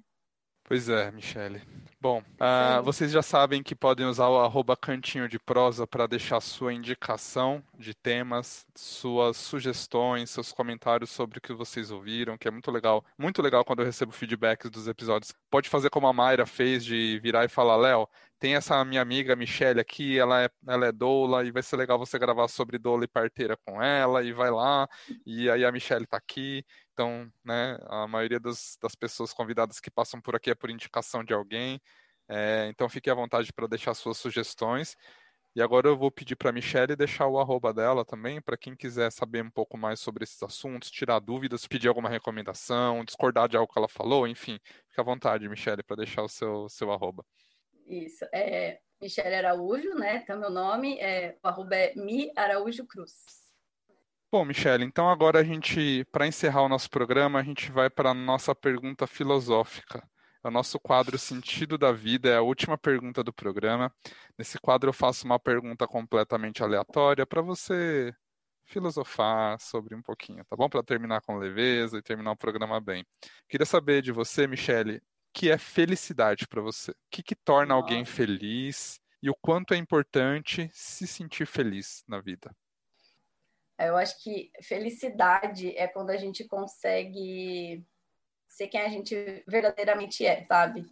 Pois é, Michele. Bom, uh, vocês já sabem que podem usar o arroba cantinho de prosa para deixar sua indicação de temas, suas sugestões, seus comentários sobre o que vocês ouviram, que é muito legal. Muito legal quando eu recebo feedbacks dos episódios. Pode fazer como a Mayra fez, de virar e falar, Léo, tem essa minha amiga Michelle aqui, ela é, ela é doula, e vai ser legal você gravar sobre doula e parteira com ela, e vai lá, e aí a Michelle está aqui. Então, né, a maioria das, das pessoas convidadas que passam por aqui é por indicação de alguém. É, então, fique à vontade para deixar suas sugestões. E agora eu vou pedir para a Michelle deixar o arroba dela também, para quem quiser saber um pouco mais sobre esses assuntos, tirar dúvidas, pedir alguma recomendação, discordar de algo que ela falou, enfim, fique à vontade, Michelle, para deixar o seu, seu arroba. Isso, é Michelle Araújo, né? Então, meu nome é, o arroba é Mi Araújo Cruz. Bom, Michele, então agora a gente, para encerrar o nosso programa, a gente vai para a nossa pergunta filosófica. É o nosso quadro Sentido da Vida, é a última pergunta do programa. Nesse quadro eu faço uma pergunta completamente aleatória para você filosofar sobre um pouquinho, tá bom? Para terminar com leveza e terminar o programa bem. Queria saber de você, Michele, que é felicidade para você? O que, que torna Nossa. alguém feliz e o quanto é importante se sentir feliz na vida? Eu acho que felicidade é quando a gente consegue ser quem a gente verdadeiramente é, sabe?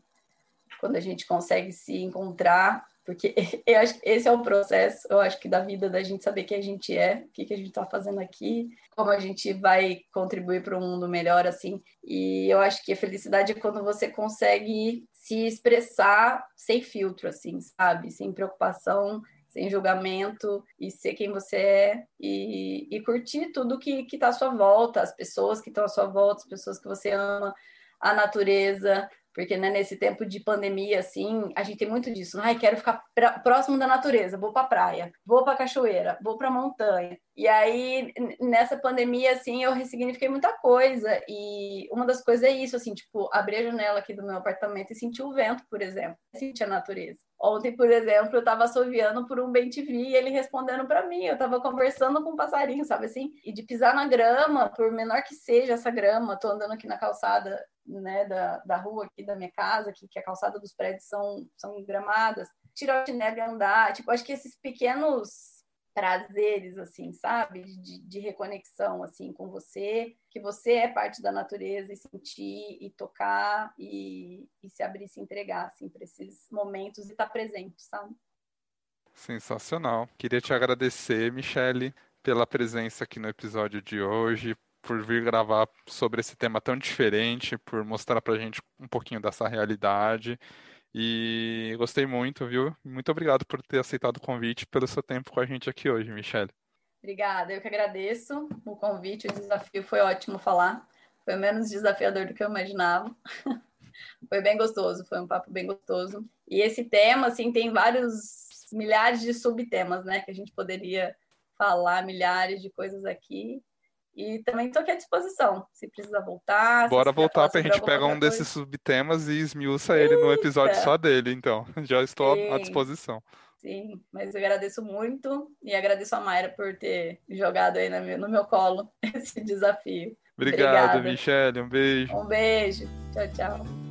Quando a gente consegue se encontrar, porque eu acho que esse é o processo, eu acho que da vida da gente saber quem a gente é, o que, que a gente está fazendo aqui, como a gente vai contribuir para um mundo melhor, assim. E eu acho que a felicidade é quando você consegue se expressar sem filtro, assim, sabe? Sem preocupação sem julgamento e ser quem você é e, e curtir tudo que está à sua volta, as pessoas que estão à sua volta, as pessoas que você ama, a natureza, porque né, nesse tempo de pandemia, assim, a gente tem muito disso. Ai, quero ficar próximo da natureza, vou para praia, vou para cachoeira, vou para montanha. E aí, nessa pandemia, assim, eu ressignifiquei muita coisa. E uma das coisas é isso, assim, tipo, abrir a janela aqui do meu apartamento e sentir o vento, por exemplo. Sentir a natureza. Ontem, por exemplo, eu estava assoviando por um bem TV e ele respondendo para mim. Eu estava conversando com um passarinho, sabe assim? E de pisar na grama, por menor que seja essa grama, tô andando aqui na calçada né, da, da rua aqui da minha casa, que, que a calçada dos prédios são, são gramadas, tirar o chinelo e andar. Tipo, acho que esses pequenos prazeres, assim, sabe? De, de, reconexão, assim, com você, que você é parte da natureza e sentir e tocar e, e se abrir, se entregar, assim, para esses momentos e estar tá presente, sabe? Sensacional. Queria te agradecer, Michele, pela presença aqui no episódio de hoje, por vir gravar sobre esse tema tão diferente, por mostrar pra gente um pouquinho dessa realidade. E gostei muito, viu? Muito obrigado por ter aceitado o convite pelo seu tempo com a gente aqui hoje, Michelle. Obrigada, eu que agradeço o convite, o desafio foi ótimo falar. Foi menos desafiador do que eu imaginava. foi bem gostoso, foi um papo bem gostoso. E esse tema, assim, tem vários milhares de subtemas, né, que a gente poderia falar milhares de coisas aqui. E também estou aqui à disposição, se precisa voltar. Bora voltar para a gente pegar um coisa. desses subtemas e esmiuça Eita. ele no episódio só dele, então. Já estou Sim. à disposição. Sim, mas eu agradeço muito e agradeço a Mayra por ter jogado aí no meu, no meu colo esse desafio. Obrigado, Obrigada. Michele. Um beijo. Um beijo. Tchau, tchau.